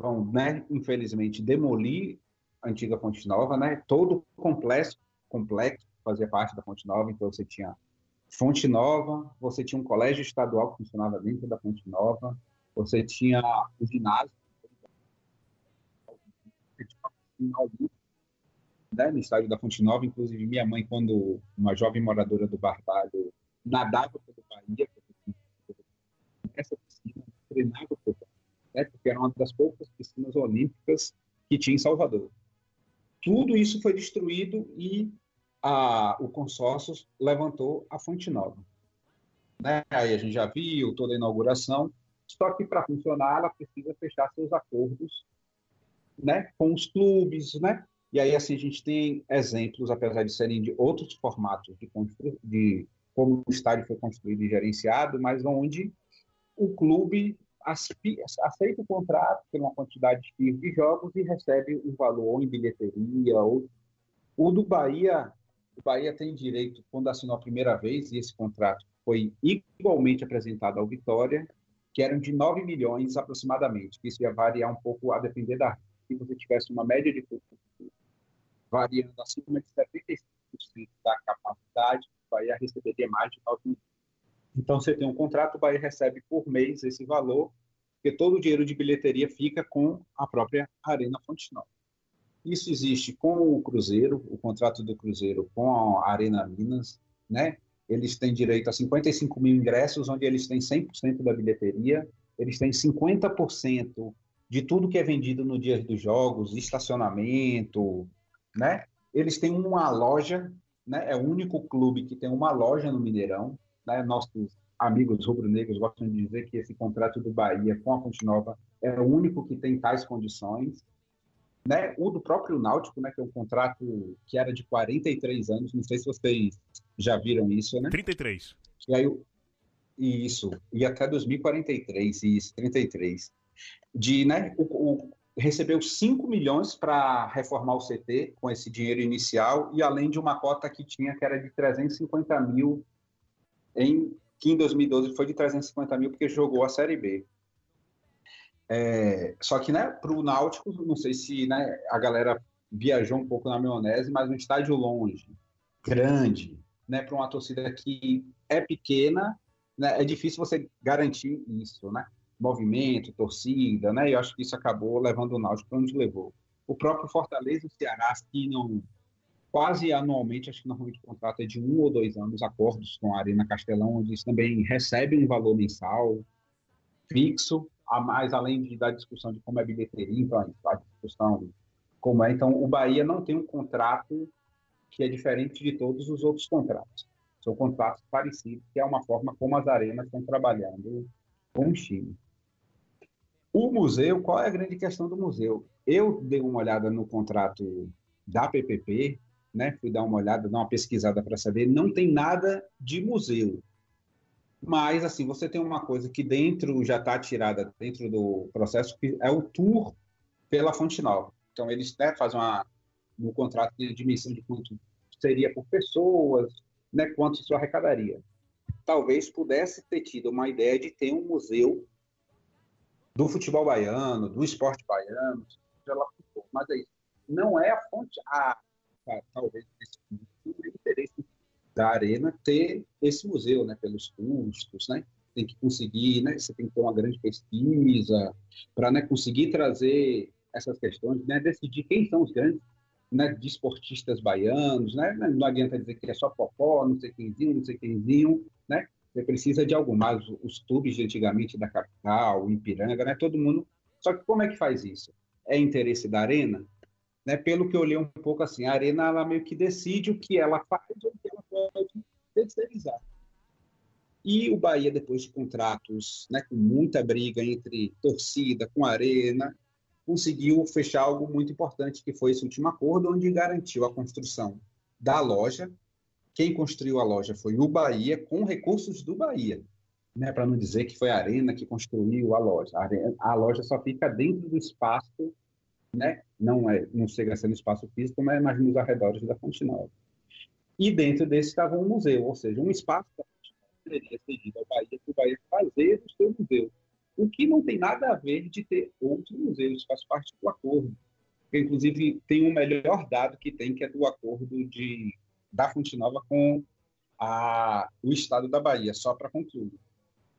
vão, né, infelizmente, demolir a antiga Fonte Nova, né, todo o complexo complexo, fazia parte da Fonte Nova, então você tinha Fonte Nova, você tinha um colégio estadual que funcionava dentro da Fonte Nova, você tinha o ginásio, né, no estádio da Fonte Nova, inclusive minha mãe, quando uma jovem moradora do Barbalho nadava pelo Bahia, essa piscina treinava por né, porque era uma das poucas piscinas olímpicas que tinha em Salvador tudo isso foi destruído e a, o consórcio levantou a Fonte Nova. Né? Aí a gente já viu toda a inauguração, só que para funcionar ela precisa fechar seus acordos né? com os clubes, né? E aí, assim, a gente tem exemplos, apesar de serem de outros formatos de, de como o estádio foi construído e gerenciado, mas onde o clube aceita o contrato por uma quantidade de jogos e recebe um valor em bilheteria. Ou... O do Bahia, o Bahia tem direito, quando assinou a primeira vez, e esse contrato foi igualmente apresentado ao Vitória, que eram de 9 milhões aproximadamente. Isso ia variar um pouco a depender da. Se você tivesse uma média de variando acima de 75% da capacidade, o Bahia receberia mais de 9 milhões. Então, você tem um contrato, o Bahia recebe por mês esse valor, porque todo o dinheiro de bilheteria fica com a própria Arena Fonte Nova. Isso existe com o Cruzeiro, o contrato do Cruzeiro com a Arena Minas, né? Eles têm direito a 55 mil ingressos, onde eles têm 100% da bilheteria, eles têm 50% de tudo que é vendido no dia dos jogos, estacionamento, né? Eles têm uma loja, né? É o único clube que tem uma loja no Mineirão, né? Nossos amigos rubro-negros gostam de dizer que esse contrato do Bahia com a Fonte Nova é o único que tem tais condições. Né? O do próprio Náutico, né, que é um contrato que era de 43 anos, não sei se vocês já viram isso, né? 33. E aí, isso, e até 2043, isso, 33. De, né, o, o, recebeu 5 milhões para reformar o CT com esse dinheiro inicial e além de uma cota que tinha que era de 350 mil em que em 2012 foi de 350 mil porque jogou a Série B. É, só que, né, para o Náutico, não sei se né, a galera viajou um pouco na maionese, mas um estádio longe, grande, né, para uma torcida que é pequena, né, é difícil você garantir isso, né? Movimento, torcida, né? E eu acho que isso acabou levando o Náutico para onde levou. O próprio Fortaleza e o Ceará, não quase anualmente, acho que normalmente o contrato é de um ou dois anos, acordos com a Arena Castelão, onde eles também recebem um valor mensal fixo, a mais além de, da discussão de como é bilheteria, então a discussão como é. Então, o Bahia não tem um contrato que é diferente de todos os outros contratos. São contratos parecidos, que é uma forma como as arenas estão trabalhando com o time. O museu, qual é a grande questão do museu? Eu dei uma olhada no contrato da PPP, né? Fui dar uma olhada, dar uma pesquisada para saber. Não tem nada de museu. Mas, assim, você tem uma coisa que dentro já está tirada dentro do processo, que é o tour pela Fonte Nova. Então, eles né, fazem uma, contrato de dimensão de quanto seria por pessoas, né, quanto isso arrecadaria. Talvez pudesse ter tido uma ideia de ter um museu do futebol baiano, do esporte baiano, mas é isso. Não é a fonte, a talvez o interesse da arena ter esse museu, né, pelos custos, né? Tem que conseguir, né? Você tem que ter uma grande pesquisa para, né, conseguir trazer essas questões, né? Decidir quem são os grandes, né, desportistas baianos, né? Não adianta dizer que é só Popó, não sei quemzinho, não sei quemzinho, né? Você precisa de algo mais. Os clubes de antigamente da capital, o Ipiranga, né? Todo mundo. Só que como é que faz isso? É interesse da arena? Né? Pelo que eu olhei um pouco assim, a Arena ela meio que decide o que ela faz ou o que ela pode terceirizar. E o Bahia, depois de contratos né, com muita briga entre torcida com a Arena, conseguiu fechar algo muito importante, que foi esse último acordo, onde garantiu a construção da loja. Quem construiu a loja foi o Bahia, com recursos do Bahia. Né, para não dizer que foi a Arena que construiu a loja. A, arena, a loja só fica dentro do espaço né? não, é, não chega a ser no espaço físico, mas mais nos arredores da Fonte Nova. E dentro desse estava um museu, ou seja, um espaço Fonte Nova seria cedido ao Bahia para o Bahia fazer o seu museu. O que não tem nada a ver de ter outro museu, isso faz parte do acordo. Inclusive, tem um melhor dado que tem, que é do acordo de, da Fonte Nova com a, o Estado da Bahia, só para concluir.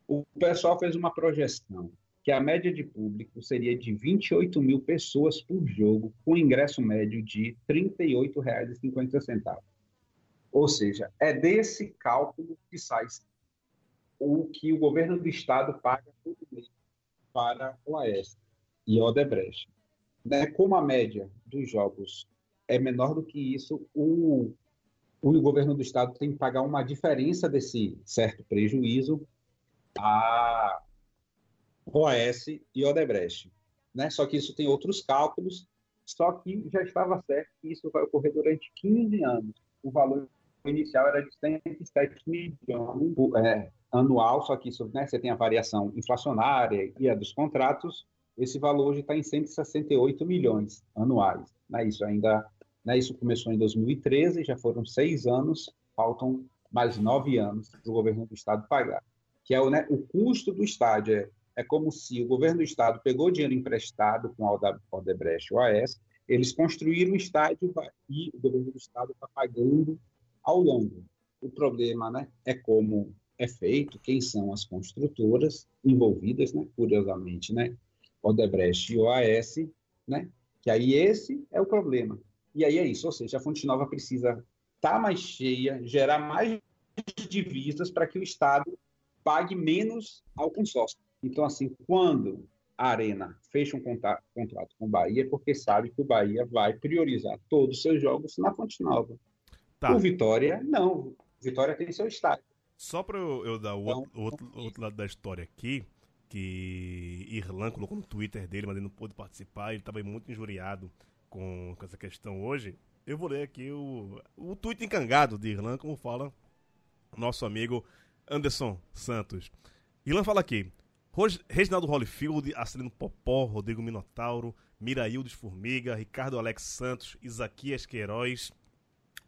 O pessoal fez uma projeção que a média de público seria de 28 mil pessoas por jogo, com ingresso médio de R$ 38,50. Ou seja, é desse cálculo que sai o que o governo do estado paga todo mês para o AES e Odebrecht. Né? Como a média dos jogos é menor do que isso, o, o governo do estado tem que pagar uma diferença desse certo prejuízo a OAS e Odebrecht. Né? Só que isso tem outros cálculos Só que já estava certo que isso vai ocorrer durante 15 anos. O valor inicial era de 107 milhões é, anual, só que isso, né, você tem a variação inflacionária e a dos contratos, esse valor hoje está em 168 milhões anuais. Né, isso ainda, né, isso começou em 2013, já foram seis anos, faltam mais nove anos para o governo do estado pagar. Que é o, né, o custo do estádio. É, é como se o governo do estado pegou dinheiro emprestado com a Odebrecht OAS, eles construíram o estádio e o governo do estado está pagando ao longo. O problema né, é como é feito, quem são as construtoras envolvidas, né, curiosamente, né, Odebrecht e OAS, né, que aí esse é o problema. E aí é isso, ou seja, a Fonte Nova precisa estar tá mais cheia, gerar mais divisas para que o Estado pague menos ao consórcio. Então, assim, quando a Arena fecha um contrato, contrato com o Bahia, é porque sabe que o Bahia vai priorizar todos os seus jogos na Fonte Nova. Tá. O Vitória, não. O Vitória tem seu estádio. Só para eu, eu, dar o então, outro, outro, outro, lado da história aqui, que Irlan colocou no Twitter dele, mas ele não pôde participar, ele estava muito injuriado com, com, essa questão hoje. Eu vou ler aqui o, o tweet encangado de Irlan, como fala nosso amigo Anderson Santos. Irlan fala aqui. Reginaldo Holyfield, Acelino Popó, Rodrigo Minotauro, Miraildes Formiga, Ricardo Alex Santos, Isaquias Queiroz,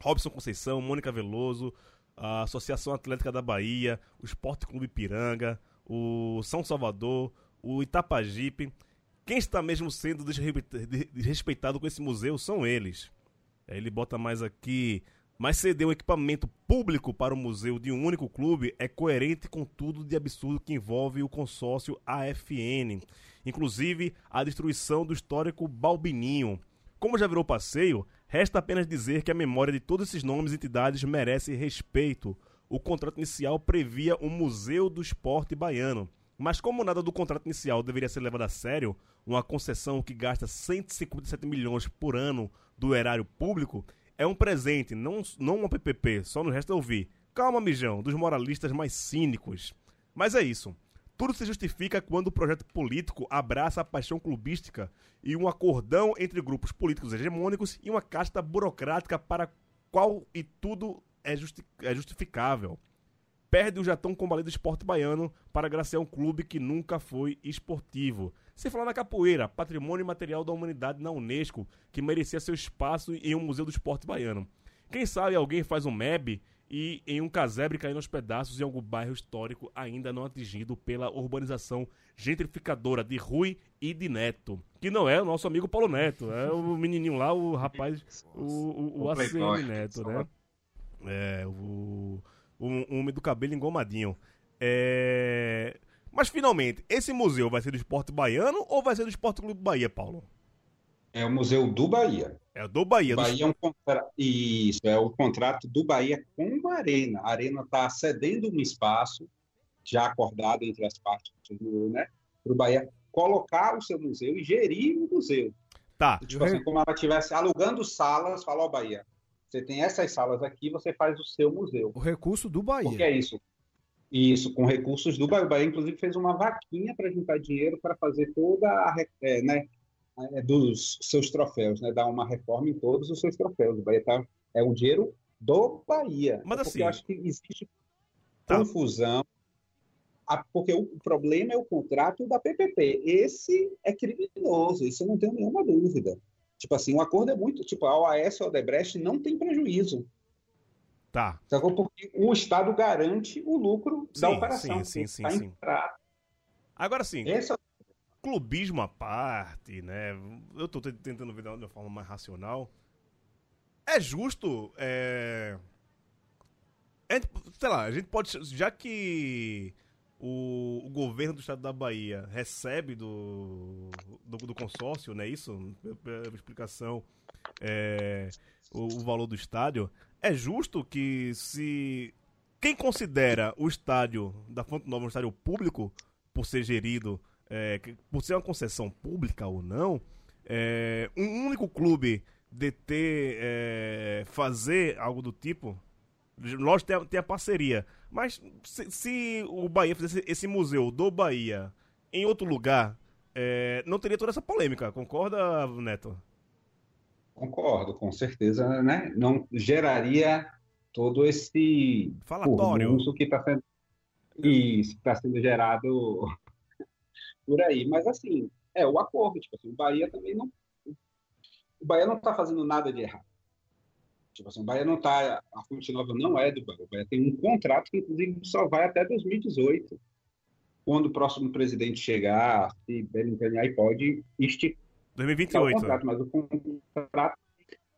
Robson Conceição, Mônica Veloso, a Associação Atlética da Bahia, o Esporte Clube Piranga, o São Salvador, o Itapajipe. Quem está mesmo sendo desrespeitado com esse museu são eles. Ele bota mais aqui. Mas ceder um equipamento público para o museu de um único clube é coerente com tudo de absurdo que envolve o consórcio AFN, inclusive a destruição do histórico Balbininho. Como já virou passeio, Resta apenas dizer que a memória de todos esses nomes e entidades merece respeito. O contrato inicial previa um Museu do Esporte Baiano. Mas como nada do contrato inicial deveria ser levado a sério, uma concessão que gasta 157 milhões por ano do erário público é um presente, não, não uma PPP, só nos resta ouvir. Calma, mijão, dos moralistas mais cínicos. Mas é isso. Tudo se justifica quando o projeto político abraça a paixão clubística e um acordão entre grupos políticos hegemônicos e uma casta burocrática para qual e tudo é, justi é justificável. Perde o já tão combalido esporte baiano para graciar um clube que nunca foi esportivo. Sem falar na capoeira, patrimônio material da humanidade na Unesco, que merecia seu espaço em um museu do esporte baiano. Quem sabe alguém faz um MEB e em um casebre caindo aos pedaços em algum bairro histórico ainda não atingido pela urbanização gentrificadora de Rui e de Neto. Que não é o nosso amigo Paulo Neto, é o menininho lá, o rapaz, o, o, o ACM Neto, né? É, o, o, o homem do cabelo engomadinho. É... Mas finalmente, esse museu vai ser do esporte baiano ou vai ser do Esporte Clube Bahia, Paulo? É o Museu do Bahia. É do Bahia. Bahia é um contra... Isso, é o contrato do Bahia com a Arena. A Arena está cedendo um espaço, já acordado entre as partes, né, para o Bahia colocar o seu museu e gerir o museu. Tá. Tipo assim, como ela estivesse alugando salas, falou, Bahia, você tem essas salas aqui, você faz o seu museu. O recurso do Bahia. O que é isso? Isso, com recursos do Bahia. O Bahia, inclusive, fez uma vaquinha para juntar dinheiro para fazer toda a, é, né, é, dos seus troféus, né? Dar uma reforma em todos os seus troféus. O Bahia tá, é um dinheiro do Bahia. Mas assim, eu acho que existe tá. confusão. porque o problema é o contrato da PPP. Esse é criminoso, isso eu não tenho nenhuma dúvida. Tipo assim, o acordo é muito. Tipo, a OAS ou a Odebrecht não tem prejuízo. Tá. Porque o Estado garante o lucro sim, da operação. Sim, sim, tá sim. sim. Agora sim. Esse é clubismo à parte, né? Eu tô tentando ver de uma forma mais racional. É justo, é... é... Sei lá, a gente pode... Já que o, o governo do estado da Bahia recebe do, do, do consórcio, né? Isso, pela explicação, é, o, o valor do estádio. É justo que se... Quem considera o estádio da Fonte Nova um estádio público, por ser gerido é, por ser uma concessão pública ou não, é, um único clube deter, é, fazer algo do tipo, lógico, tem a, tem a parceria. Mas se, se, o Bahia fizesse esse museu do Bahia em outro lugar, é, não teria toda essa polêmica, concorda, Neto? Concordo, com certeza, né? Não geraria todo esse Falatório. que está sendo, isso, que tá sendo gerado por aí. Mas assim, é o acordo, tipo assim, o Bahia também não. O Bahia não está fazendo nada de errado. Tipo assim, o Bahia não está. A Fonte Nova não é do Bahia. O Bahia tem um contrato que, inclusive, só vai até 2018. Quando o próximo presidente chegar, se entender, aí pode esticar o 2028. contrato, mas o contrato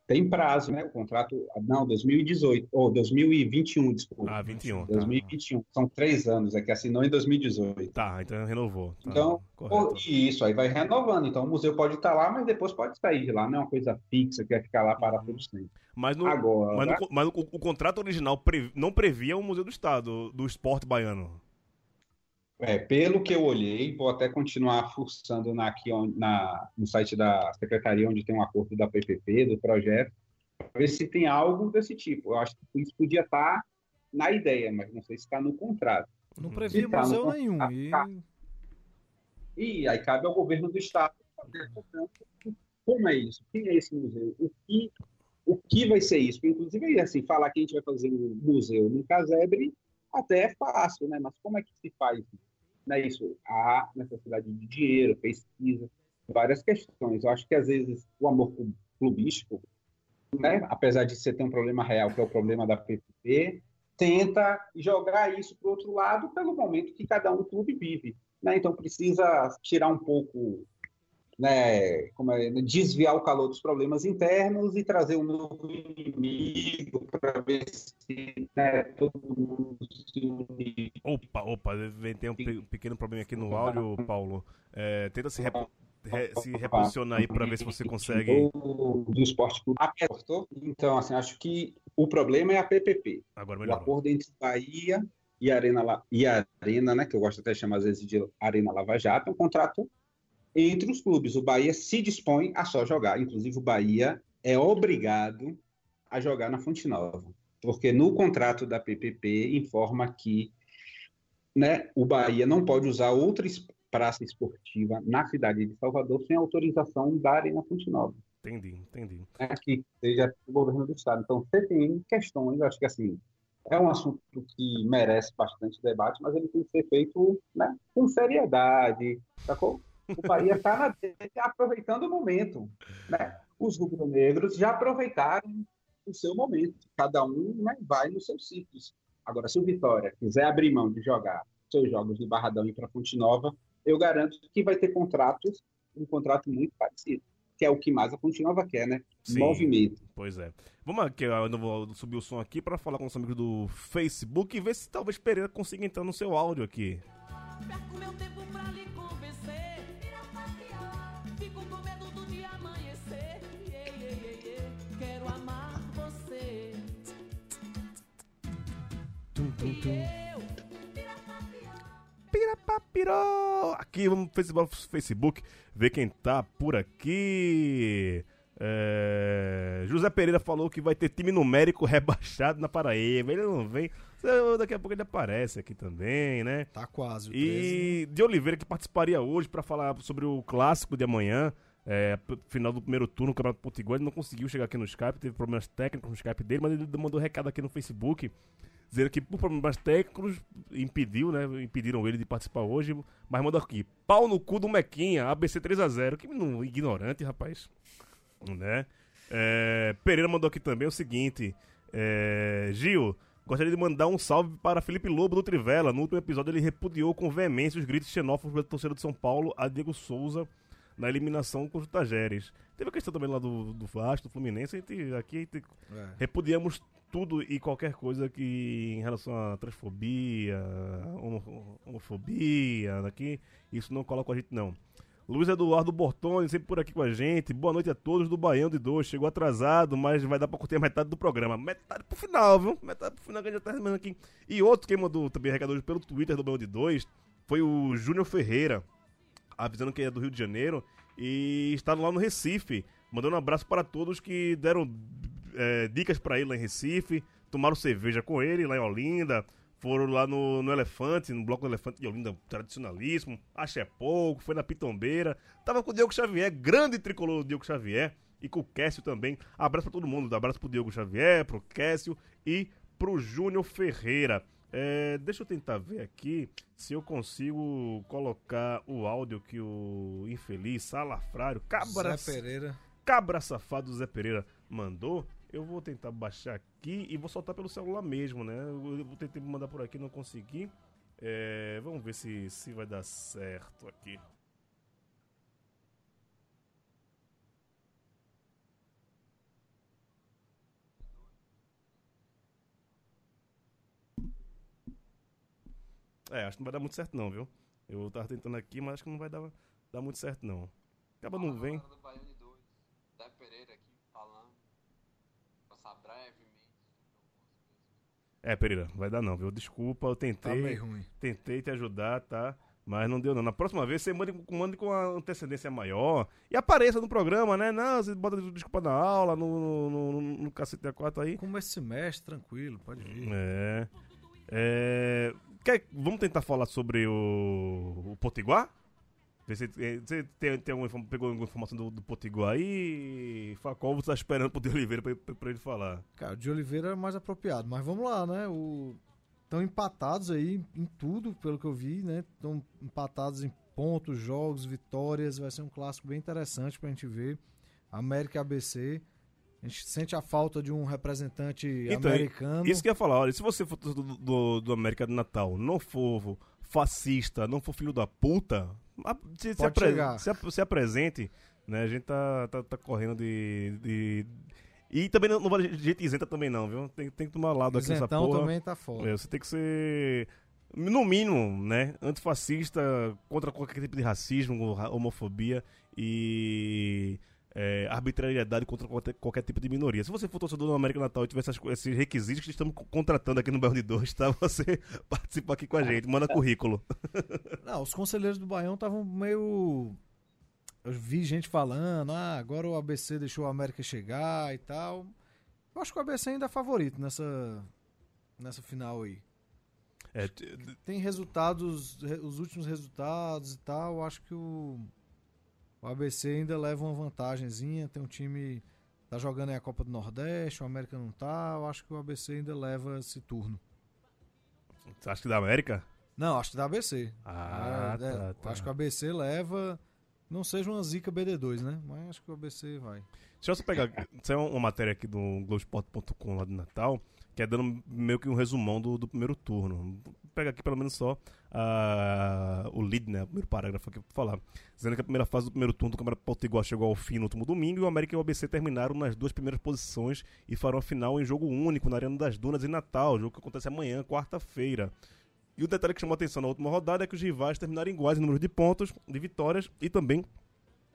tem prazo, né? O contrato, não, 2018, ou 2021, desculpa. Ah, 21. Tá. 2021. São três anos, é que assinou em 2018. Tá, então renovou. Tá, Então, correto. E isso aí vai renovando. Então o museu pode estar lá, mas depois pode sair de lá. Não é uma coisa fixa que vai ficar lá para todo sempre. Mas, no, Agora, mas, no- mas o, o contrato original não previa o Museu do Estado, do esporte baiano. É, pelo que eu olhei, vou até continuar fuçando na, aqui on- na, no site da secretaria, onde tem um acordo da PPP, do projeto, para ver se tem algo desse tipo. Eu acho que isso podia estar na ideia, mas não sei se está no contrato. Não previa Sim, tá, museu nenhum. tá, E tá. E aí cabe ao governo do estado fazer. Como é isso? Quem é esse museu? O que, o que vai ser isso? Inclusive, assim, falar que a gente vai fazer um museu no casebre até é fácil, né? Mas como é que se faz isso? Não é isso? Há necessidade de dinheiro, pesquisa, várias questões. Eu acho que, às vezes, o amor clu- clubístico, né? apesar de você ter um problema real, que é o problema da PPP, tenta jogar isso para o outro lado pelo momento que cada um clube vive. Né? Então precisa tirar um pouco, né, como é, desviar o calor dos problemas internos e trazer um novo inimigo para ver se né, todo mundo se unir. Opa, opa, vem- tem um pe- pequeno problema aqui no áudio, Paulo. É, tenta se, repo- re- se reposicionar aí pra ver se você consegue. do, do esporte cortou? Então, assim, acho que o problema é a PPP. Agora O melhorou. acordo entre Bahia e Arena, La- e Arena, né, que eu gosto até de chamar às vezes de Arena Lava Jato, é um contrato entre os clubes. O Bahia se dispõe a só jogar. Inclusive, o Bahia é obrigado a jogar na Fonte Nova. Porque no contrato da PPP informa que né, o Bahia não pode usar outra praça esportiva na cidade de Salvador sem autorização da Arena Fonte Nova Entendi, entendi. né, que seja o governo do estado. Então, você tem questões, acho que assim, é um assunto que merece bastante debate, mas ele tem que ser feito né, com seriedade, sacou? O Bahia está na dele, aproveitando o momento, né? Os rubro-negros já aproveitaram o seu momento, cada um né, vai nos seus sítios. Agora, se o Vitória quiser abrir mão de jogar seus jogos de Barradão e para Fonte Nova, eu garanto que vai ter contratos, um contrato muito parecido, que é o que mais a Fonte Nova quer, né? Sim. Movimento. Pois é. Vamos aqui, eu não vou subir o som aqui pra falar com os amigos do Facebook e ver se talvez Pereira consiga entrar no seu áudio aqui. Perco meu tempo pra lhe convencer. Eu. Pirapapiró! Aqui, vamos no Facebook, Facebook ver quem tá por aqui. É, José Pereira falou que vai ter time numérico rebaixado na Paraíba. Ele não vem. Daqui a pouco ele aparece aqui também, né? tá quase. O 13. E de Oliveira que participaria hoje pra falar sobre o clássico de amanhã, é, final do primeiro turno do Campeonato Potiguar. Ele não conseguiu chegar aqui no Skype, teve problemas técnicos no Skype dele, mas ele mandou recado aqui no Facebook, dizendo que por problemas técnicos impediu, né? Impediram ele de participar hoje, mas mandou aqui: pau no cu do Mequinha, ABC 3x0. Que menino ignorante, rapaz. Né? É, Pereira mandou aqui também o seguinte: é, Gil, gostaria de mandar um salve para Felipe Lobo do Trivela. No último episódio, ele repudiou com veemência os gritos xenófobos da torcida de São Paulo a Diego Souza na eliminação contra o Tajeres. Teve a questão também lá do, do Vasco, do Fluminense. A gente, aqui a gente É. repudiamos tudo e qualquer coisa que em relação à transfobia, homo- homofobia, aqui, isso não cola com a gente não. Luiz Eduardo Bortoni, sempre por aqui com a gente. Boa noite a todos do Baião de Dois. Chegou atrasado, mas vai dar pra curtir a metade do programa. Metade pro final, viu? Metade pro final que a gente já tá terminando aqui. E outro que mandou também recado hoje pelo Twitter do Baião de Dois foi o Júnior Ferreira, avisando que é do Rio de Janeiro e está lá no Recife. Mandando um abraço para todos que deram é, dicas para ele lá em Recife, tomaram cerveja com ele lá em Olinda, foram lá no, no Elefante, no Bloco do Elefante de Olinda, tradicionalismo, acha é pouco, foi na Pitombeira, tava com o Diogo Xavier, grande tricolor Diogo Xavier, e com o Cássio também. Abraço pra todo mundo. Abraço pro Diogo Xavier, pro Cássio e pro Júnior Ferreira. É, deixa eu tentar ver aqui se eu consigo colocar o áudio que o infeliz salafrário, cabra, Zé Pereira. cabra safado Zé Pereira mandou. Eu vou tentar baixar aqui e vou soltar pelo celular mesmo, né? Eu tentar mandar por aqui, não consegui. É, vamos ver se, se vai dar certo aqui. É, acho que não vai dar muito certo não, viu? Eu tava tentando aqui, mas acho que não vai dar, dar muito certo não. Acaba não vem. Do Baiano. Zé Pereira aqui falando. Passar brevemente. É, Pereira, vai dar não, viu? Desculpa, eu Tá tentei. meio ruim. Tentei te ajudar, tá? Mas não deu não. Na próxima vez você mande, mande com uma antecedência maior e apareça no programa, né? Não, você bota desculpa na aula, no, no, no, no cacete A4 aí. Como esse semestre, tranquilo, pode vir. É. É. Quer, vamos tentar falar sobre o, o Potiguar? Ver se- eh, Você tem, tem alguma, pegou alguma informação do, do Potiguar aí? Facol, você tá esperando pro De Oliveira pra ele falar. Cara, o de Oliveira é mais apropriado. Mas vamos lá, né? Estão empatados aí em tudo, pelo que eu vi, né? Estão empatados em pontos, jogos, vitórias. Vai ser um clássico bem interessante pra gente ver. América ABC. A gente sente a falta de um representante Então, americano. Isso que eu ia falar, olha, se você for do, do, do América do Natal, não for fascista, não for filho da puta, se, se, apre- se, ap- se apresente, né? A gente tá, tá, tá correndo de, de- E também não, não vale de gente isenta também não, viu? Tem, tem que tomar lado aqui nessa Isentão porra. também tá fora. É, você tem que ser, no mínimo, né, antifascista, contra qualquer tipo de racismo, ra- homofobia e é, arbitrariedade contra qualquer, qualquer tipo de minoria. Se você for torcedor do América Natal e tiver essas esses requisitos que estamos co- contratando aqui no Belo de Dois, tá? Você participa aqui com a gente, manda currículo. Não, os conselheiros do Baião estavam meio. Eu vi gente falando, ah, agora o ABC deixou o América chegar e tal. Eu acho que o ABC ainda é favorito nessa, nessa final aí. É, Tem resultados, re- os últimos resultados e tal. Eu acho que o, o ABC ainda leva uma vantagenzinha. Tem um time tá jogando aí a Copa do Nordeste, o América não tá. Eu acho que o ABC ainda leva esse turno. você acha que da América? Não, acho que dá ABC. Ah, É, é, tá, tá. Acho que o ABC leva. Não seja uma zica BD2, né? Mas acho que o ABC vai. Deixa eu só pegar. Isso é uma matéria aqui do Globoesporte.com lá do Natal, que é dando meio que um resumão do, do primeiro turno. Vou pegar aqui pelo menos só ah, o lead, né? O primeiro parágrafo aqui pra falar. Dizendo que a primeira fase do primeiro turno do Campeonato Potiguar chegou ao fim no último domingo e o América e o ABC terminaram nas duas primeiras posições e farão a final em jogo único na Arena das Dunas em Natal, jogo que acontece amanhã, quarta-feira. E o detalhe que chamou a atenção na última rodada é que os rivais terminaram iguais em número de pontos, de vitórias e também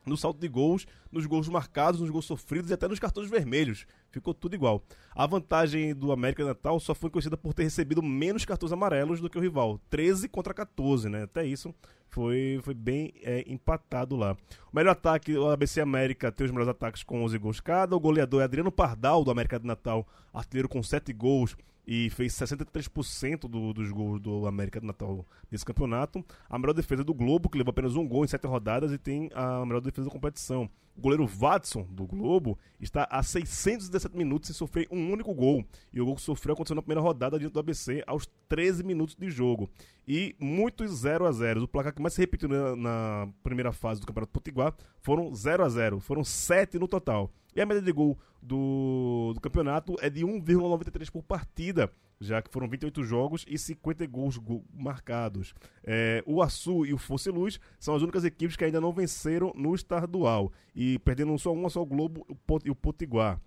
no saldo de gols, nos gols marcados, nos gols sofridos e até nos cartões vermelhos. Ficou tudo igual. A vantagem do América Natal só foi conhecida por ter recebido menos cartões amarelos do que o rival. 13 contra 14, né? Até isso foi, foi bem é, empatado lá. O melhor ataque, o ABC América tem os melhores ataques com 11 gols cada. O goleador é Adriano Pardal, do América do Natal, artilheiro com 7 gols e fez 63% do, dos gols do América do Natal nesse campeonato. A melhor defesa do Globo, que levou apenas um gol em 7 rodadas e tem a melhor defesa da competição. O goleiro Watson, do Globo, está a 617 minutos sem sofrer um único gol. E o gol que sofreu aconteceu na primeira rodada diante do ABC aos 13 minutos de jogo. E muitos 0 a 0 O placar que mais se repetiu na, na primeira fase do Campeonato Potiguar foram 0 a 0 Foram 7 no total. E a média de gol do, do campeonato é de 1,93 por partida, já que foram 28 jogos e 50 gols go- marcados. É, o Açu e o Fosse Luz são as únicas equipes que ainda não venceram no estadual, e perdendo só uma só o Globo e o Potiguar.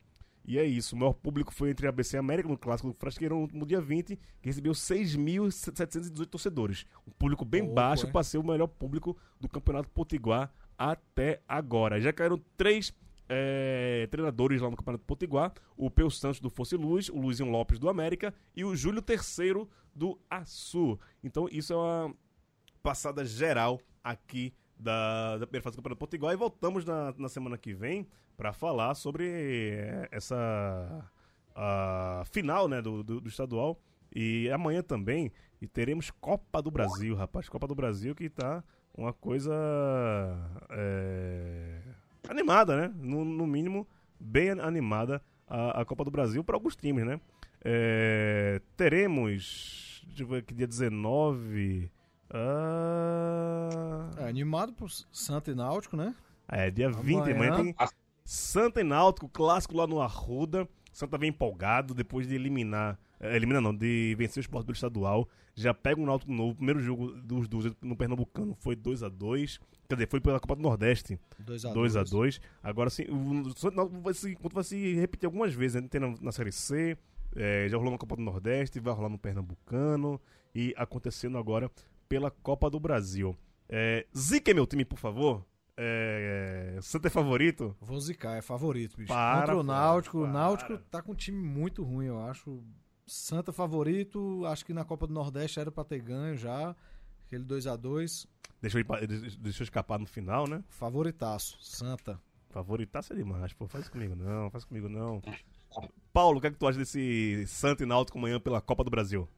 E é isso, o maior público foi entre a ABC e a América no clássico do Frasqueirão no dia 20, que recebeu 6.718 torcedores. Um público bem baixo é? para ser o melhor público do Campeonato Potiguar até agora. Já caíram três é, treinadores lá no Campeonato Potiguar: o Peu Santos do Fosse Luz, o Luizinho Lopes do América e o Júlio Terceiro do Açu. Então, isso é uma passada geral aqui da, da primeira fase do Campeonato Potiguar e voltamos na, na semana que vem para falar sobre eh, essa a final né, do, do, do estadual. E amanhã também e teremos Copa do Brasil, rapaz. Copa do Brasil que tá uma coisa. é, animada, né? No, no mínimo, bem animada a, a Copa do Brasil para alguns times, né? É, teremos, deixa eu ver aqui, dia 19. Ah, É, animado pro Santa e Náutico, né? é, dia 20, Amanhã. amanhã tem Santa e Náutico, clássico lá no Arruda. Santa vem empolgado depois de eliminar. Elimina não, de vencer o Sport pelo estadual. Já pega um Náutico novo. O primeiro jogo dos dois no Pernambucano foi 2x2. Quer dizer, foi pela Copa do Nordeste. 2x2. 2x2. Agora sim, o Náutico vai se, vai se repetir algumas vezes. Né? Tem na, na Série C, eh, já rolou na Copa do Nordeste, vai rolar no Pernambucano. E acontecendo agora pela Copa do Brasil. É, Zica meu time, por favor. É, Santa é favorito? Vou zicar, é favorito, bicho. Para, Contra o para, Náutico. O para. Náutico tá com um time muito ruim, eu acho. Santa favorito, acho que na Copa do Nordeste era pra ter ganho já. Aquele 2x2, Deixou, ir pa- deixou escapar no final, né? favoritaço. Santa. Favoritaço é demais, pô. Faz comigo não, faz comigo não. Paulo, o que é que tu acha desse Santa e Náutico amanhã pela Copa do Brasil?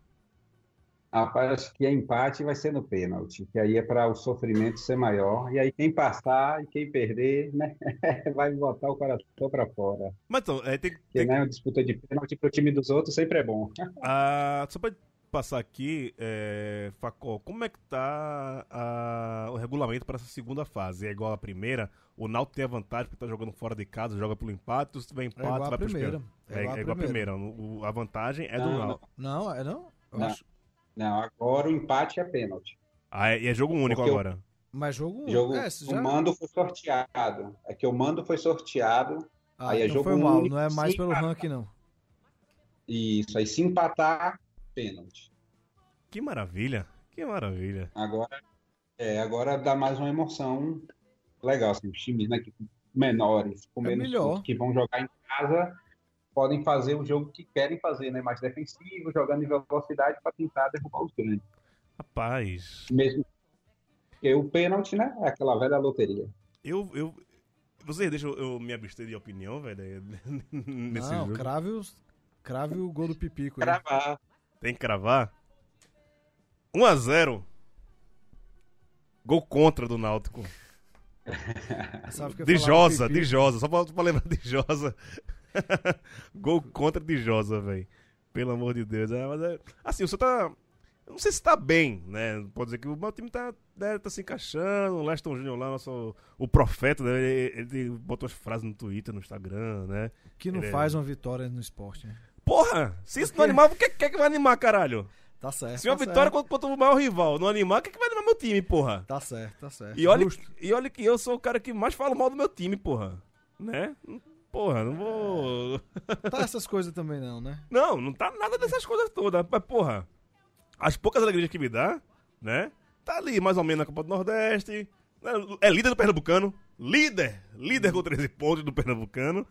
Rapaz, acho que a empate vai ser no pênalti, que aí é para o sofrimento ser maior. E aí quem passar e quem perder, né, vai botar o coração para fora. Mas então, é, tem, Porque, tem, né, uma disputa de pênalti pro time dos outros sempre é bom. Ah, só pra passar aqui, é, Facó, como é que tá ah, o regulamento para essa segunda fase? É igual à primeira? O Náutico tem a vantagem porque tá jogando fora de casa, joga pelo empate, se tiver É empate, igual vai a pros primeira. É É, igual a é a primeira. primeira. O- a vantagem é do Náutico. Não, é não? Eu Não. acho. Não, agora o empate é pênalti. Ah, é, e é jogo único Porque o- agora. Mas jogo 1. Jogo, é, se O já... mando foi sorteado. É que o mando foi sorteado. Ah, aí é então jogo foi mal, único, não é mais pelo ranking, não. Isso aí, se empatar, pênalti. Que maravilha, que maravilha. Agora, é, agora dá mais uma emoção legal. Assim, os times né, que, menores, com É menos melhor. que vão jogar em casa, podem fazer o jogo que querem fazer, né? Mais defensivo, jogando em velocidade para tentar derrubar os grandes. Rapaz, Mesmo porque o pênalti, né? É aquela velha loteria. eu. eu você deixa eu, eu me abster de opinião, velho, nesse não, jogo. crave, os... crave o gol do Pipico. aí. Cravar. Tem que cravar. 1x0. Gol contra do Náutico. De do Josa, de Josa. Só pra, pra lembrar de Josa. Gol contra de Josa, velho. Pelo amor de Deus. É, mas é, assim, o senhor tá. eu Não sei se tá bem, né? Pode dizer que o meu time tá, né, tá se encaixando. O Leston Júnior lá, nosso, o profeta, né? ele, ele botou as frases no Twitter, no Instagram, né? Que não Ele é- faz uma vitória no esporte, né? Porra! Se isso não animar, o que, que é que vai animar, caralho? Tá certo. Se uma tá vitória certo. contra, o maior rival não animar, o que, é que vai animar meu time, porra? Tá certo, tá certo. E olha, Justo. e olha que eu sou o cara que mais fala mal do meu time, porra. Né? Porra, não vou. Tá essas coisas também não, né? Não, não tá nada dessas coisas todas. Mas, porra, as poucas alegrias que me dá, né? Tá ali mais ou menos na Copa do Nordeste. né, É líder do Pernambucano. Líder! Líder com 13 pontos do Pernambucano.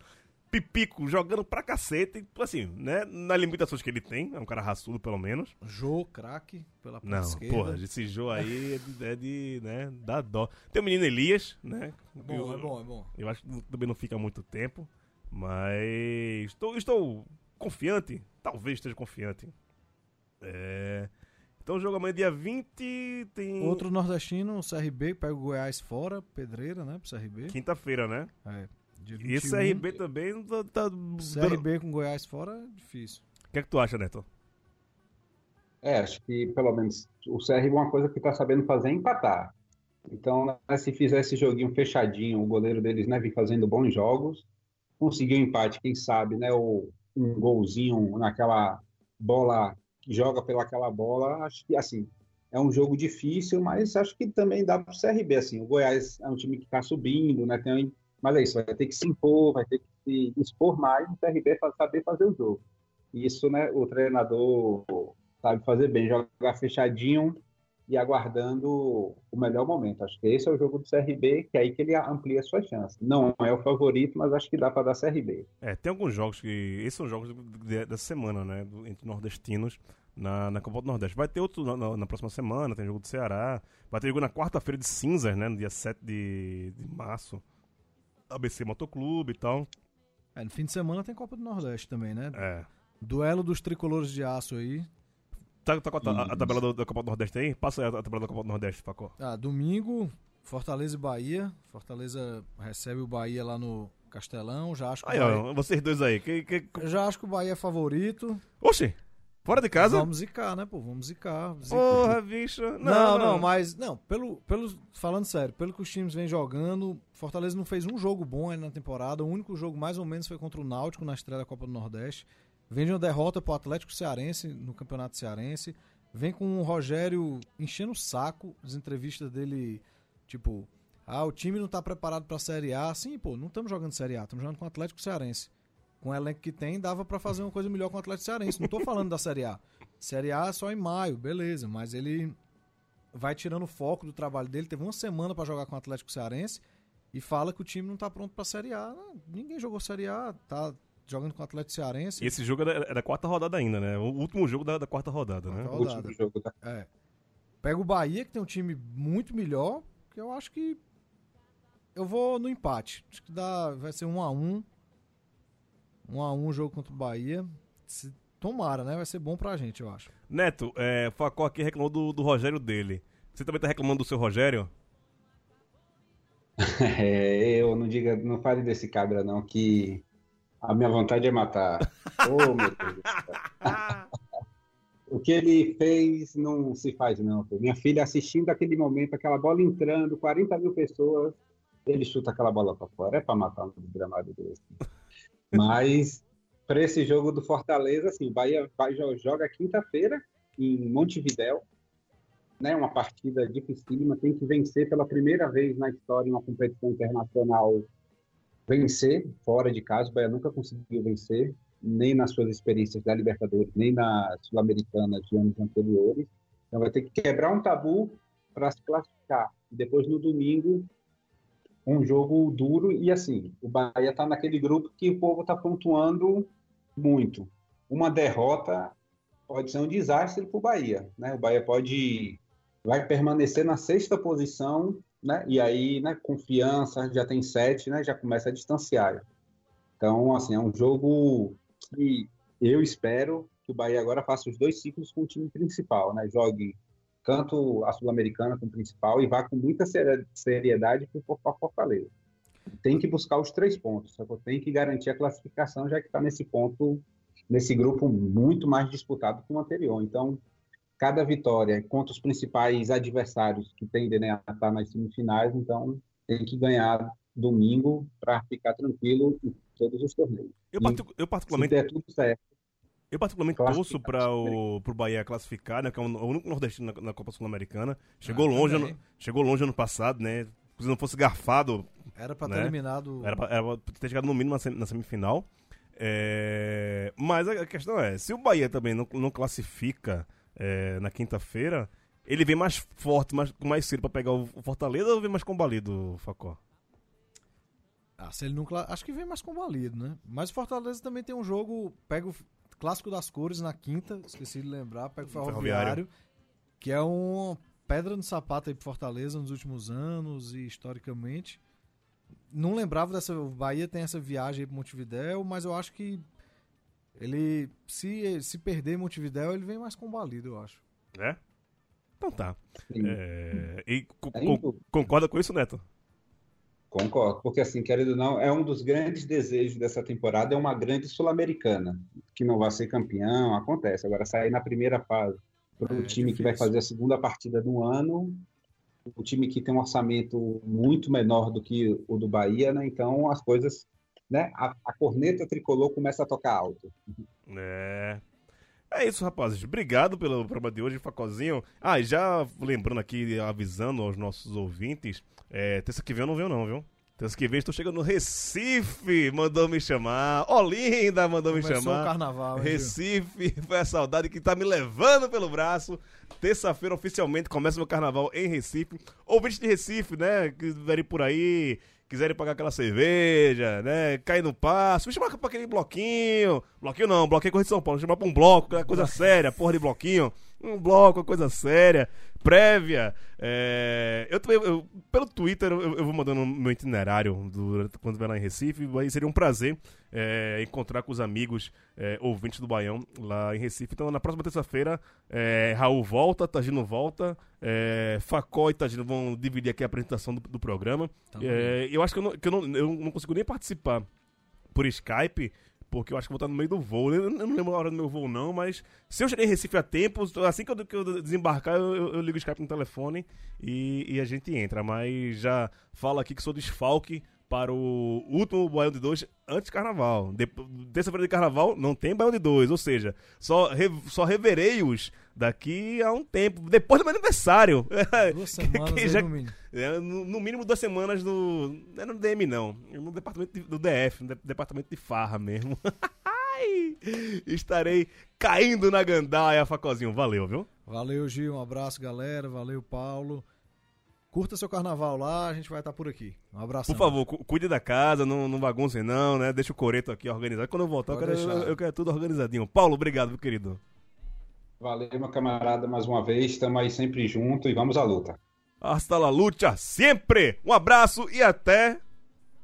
Pipico jogando pra cacete. Assim, né? Nas limitações que ele tem. É um cara raçudo, pelo menos. Jô, craque, pela ponta Não, esquerda. porra, esse jogo aí é de, é de, né, dá dó. Tem o menino Elias, né? É bom, eu, é bom, é bom. Eu acho que também não fica muito tempo, mas estou, estou confiante, talvez esteja confiante. É, Então o jogo amanhã dia 20 tem Outro nordestino, o CRB, pega o Goiás fora, pedreira, né, pro CRB. quinta-feira, né? É, dia E esse 21, CRB também tá, tá dando- CRB com Goiás fora é difícil. O que é que tu acha, Neto? É, acho que pelo menos o CR uma coisa que está sabendo fazer é empatar. Então, né, se fizer esse joguinho fechadinho, o goleiro deles, né, vem fazendo bons jogos, conseguir um empate, quem sabe, né, ou um golzinho naquela bola que joga pelaquela bola, acho que assim é um jogo difícil, mas acho que também dá para o CRB assim. O Goiás é um time que está subindo, né, tem, mas é isso, vai ter que se impor, vai ter que se expor mais, o CRB saber fazer o jogo. Isso, né, o treinador sabe fazer bem, jogar fechadinho e aguardando o melhor momento. Acho que esse é o jogo do CRB, que é aí que ele amplia suas chances. Não é o favorito, mas acho que dá para dar CRB. É, tem alguns jogos que. Esses são jogos dessa semana, né? entre nordestinos na, na Copa do Nordeste. Vai ter outro na, na- na próxima semana, tem jogo do Ceará. Vai ter jogo na quarta-feira de cinzas, né? No dia 7 de, de março. ABC Motoclube e tal. É, no fim de semana tem Copa do Nordeste também, né? É. Duelo dos tricolores de aço aí. Tá, tá com a, ta- a- a tabela do- da Copa do Nordeste aí? Passa aí a, a tabela da Copa do Nordeste, Facó. Ah, domingo, Fortaleza e Bahia. Fortaleza recebe o Bahia lá no Castelão. Já acho que, Aí, o Bahia, ó, vocês dois aí. Que, que... eu já acho que o Bahia é favorito. Oxi, fora de casa? Vamos zicar, né, pô? Vamos zicar. zicar. Porra, bicho. Não, Não, não, mas não, pelo, pelo falando sério, pelo que os times vêm jogando, Fortaleza não fez um jogo bom ainda na temporada. O único jogo mais ou menos foi contra o Náutico na estreia da Copa do Nordeste. Vem de uma derrota pro Atlético Cearense no Campeonato Cearense. Vem com o Rogério enchendo o saco, as entrevistas dele, tipo, ah, o time não tá preparado pra Série A. Sim, pô, não estamos jogando Série A, estamos jogando com o Atlético Cearense. Com o elenco que tem, dava pra fazer uma coisa melhor com o Atlético Cearense. Não tô falando da Série A. Série A é só em maio, beleza, mas ele vai tirando o foco do trabalho dele. Teve uma semana pra jogar com o Atlético Cearense e fala que o time não tá pronto pra Série A. Ninguém jogou Série A, tá jogando com o Atlético Cearense. E esse jogo era, era a quarta rodada ainda, né? O último jogo da, da quarta rodada, né? Quarta O último rodada. jogo da É. Pega o Bahia, que tem um time muito melhor, que eu acho que eu vou no empate. Acho que dá, vai ser um a um. Um a um o jogo contra o Bahia. Se- tomara, né? Vai ser bom pra gente, eu acho. Neto, é, Facó aqui reclamou do, do Rogério dele. Você também tá reclamando do seu Rogério? É, eu não diga, não fale desse cabra não, que a minha vontade é matar. Oh, meu Deus. O que ele fez não se faz não. Minha filha assistindo aquele momento, aquela bola entrando, 40 mil pessoas, ele chuta aquela bola para fora. É para matar um gramado desse. Mas para esse jogo do Fortaleza, assim, o Bahia vai, joga quinta-feira em Montevidéu, né? Uma partida dificílima, tem que vencer pela primeira vez na história em uma competição internacional. Vencer fora de casa, o Bahia nunca conseguiu vencer, nem nas suas experiências da Libertadores, nem na Sul-Americana de anos anteriores. Então vai ter que quebrar um tabu para se classificar. Depois no domingo um jogo duro e assim, o Bahia está naquele grupo que o povo está pontuando muito. Uma derrota pode ser um desastre para o Bahia, né? O Bahia pode vai permanecer na sexta posição, né? E aí, né? Confiança já tem sete, né? Já começa a distanciar. Então, assim, é um jogo que eu espero que o Bahia agora faça os dois ciclos com o time principal, né? Jogue tanto a Sul-Americana como principal e vá com muita seri- seriedade para Fortaleza. Tem que buscar os três pontos, só que tem que garantir a classificação, já que está nesse ponto, nesse grupo muito mais disputado que o anterior. Então, cada vitória contra os principais adversários que tendem né, a estar nas semifinais, então tem que ganhar domingo para ficar tranquilo em todos os torneios. Eu, E particu- eu Se particularmente, der tudo certo, eu particularmente torço para o pro Bahia classificar, né? Que é o o único nordestino na, na Copa Sul-Americana. Chegou Ah, longe, ano, chegou longe ano passado, né? Se não fosse garfado, Era pra Né? ter eliminado. Era pra, era pra ter chegado no mínimo na, sem- na semifinal. É, mas a questão é, se o Bahia também não, não classifica é, na quinta-feira, ele vem mais forte, mais, mais cedo pra pegar o o Fortaleza ou vem mais combalido, Facó? Ah, se ele não. Acho que vem mais combalido, né? Mas o Fortaleza também tem um jogo. Pega o Clássico das Cores na quinta, esqueci de lembrar. Pega o Ferroviário, Ferroviário. que é uma pedra no sapato aí pro Fortaleza nos últimos anos e historicamente. Não lembrava dessa. O Bahia tem essa viagem aí pro Montevidéu, mas eu acho que ele. Se, se perder Montevidéu, ele vem mais combalido, eu acho. É? Então tá. É, e co- Tem co- concorda com isso, Neto? Concordo, porque assim, querendo ou não, é um dos grandes desejos dessa temporada, é uma grande sul-americana, que não vai ser campeão, acontece. Agora, sair na primeira fase para o É, time que vai difícil. fazer a segunda partida do ano, o time que tem um orçamento muito menor do que o do Bahia, né? Então as coisas, né? A, a corneta tricolor começa a tocar alto. É. É isso, rapazes. Obrigado pelo programa de hoje, Facozinho. Ah, e já lembrando aqui, avisando aos nossos ouvintes, é, terça que vem eu não venho não, viu? Terça que vem estou chegando no Recife, mandou me chamar. Olinda mandou me Começou chamar. o carnaval, hein? Recife, foi a saudade que tá me levando pelo braço. Terça-feira, oficialmente, começa meu carnaval em Recife. Ouvintes de Recife, né, que vierem por aí, quiserem pagar aquela cerveja, né, cair no passo, me chamar pra aquele bloquinho. Bloquinho não, bloquinho é coisa de São Paulo, me chamar pra um bloco, aquela coisa séria, porra de bloquinho. Um bloco, uma coisa séria, prévia. É, eu também, eu- pelo Twitter, eu, eu vou mandando meu itinerário durante, quando vier lá em Recife. Aí seria um prazer é, encontrar com os amigos é, ouvintes do Baião lá em Recife. Então, na próxima terça-feira, é, Raul volta, Tagino volta, é, Facó e Tagino vão dividir aqui a apresentação do, do programa. É, eu acho que, eu não, que eu, não, eu não consigo nem participar por Skype, porque eu acho que vou estar no meio do voo. Eu não lembro a hora do meu voo, não, mas se eu chegar em Recife a tempo, assim que eu, que eu desembarcar, eu, eu- eu ligo o Skype no telefone e, e a gente entra. Mas já falo aqui que sou desfalque para o último Baião de Dois antes do carnaval. Terça-feira de carnaval não tem Baião de Dois, ou seja, só, re- só reverei-os daqui a um tempo, depois do meu aniversário. Duas semanas já- no mínimo. é, no, no mínimo duas semanas no. Não é no DM, não. No departamento de- do DF, no de- departamento de farra mesmo. Ai, Estarei caindo na gandaia, Facozinho. Valeu, viu? Valeu, Gil. Um abraço, galera. Valeu, Paulo. Curta seu carnaval lá, a gente vai estar por aqui. Um abraço. Por favor, cu- cuide da casa, não, não baguncem, não, né? Deixa o coreto aqui organizado. Quando eu voltar, eu quero, eu, eu quero tudo organizadinho. Paulo, obrigado, meu querido. Valeu, meu camarada, mais uma vez. Estamos aí sempre junto e vamos à luta. Hasta la lucha sempre! Um abraço e até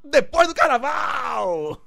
depois do carnaval!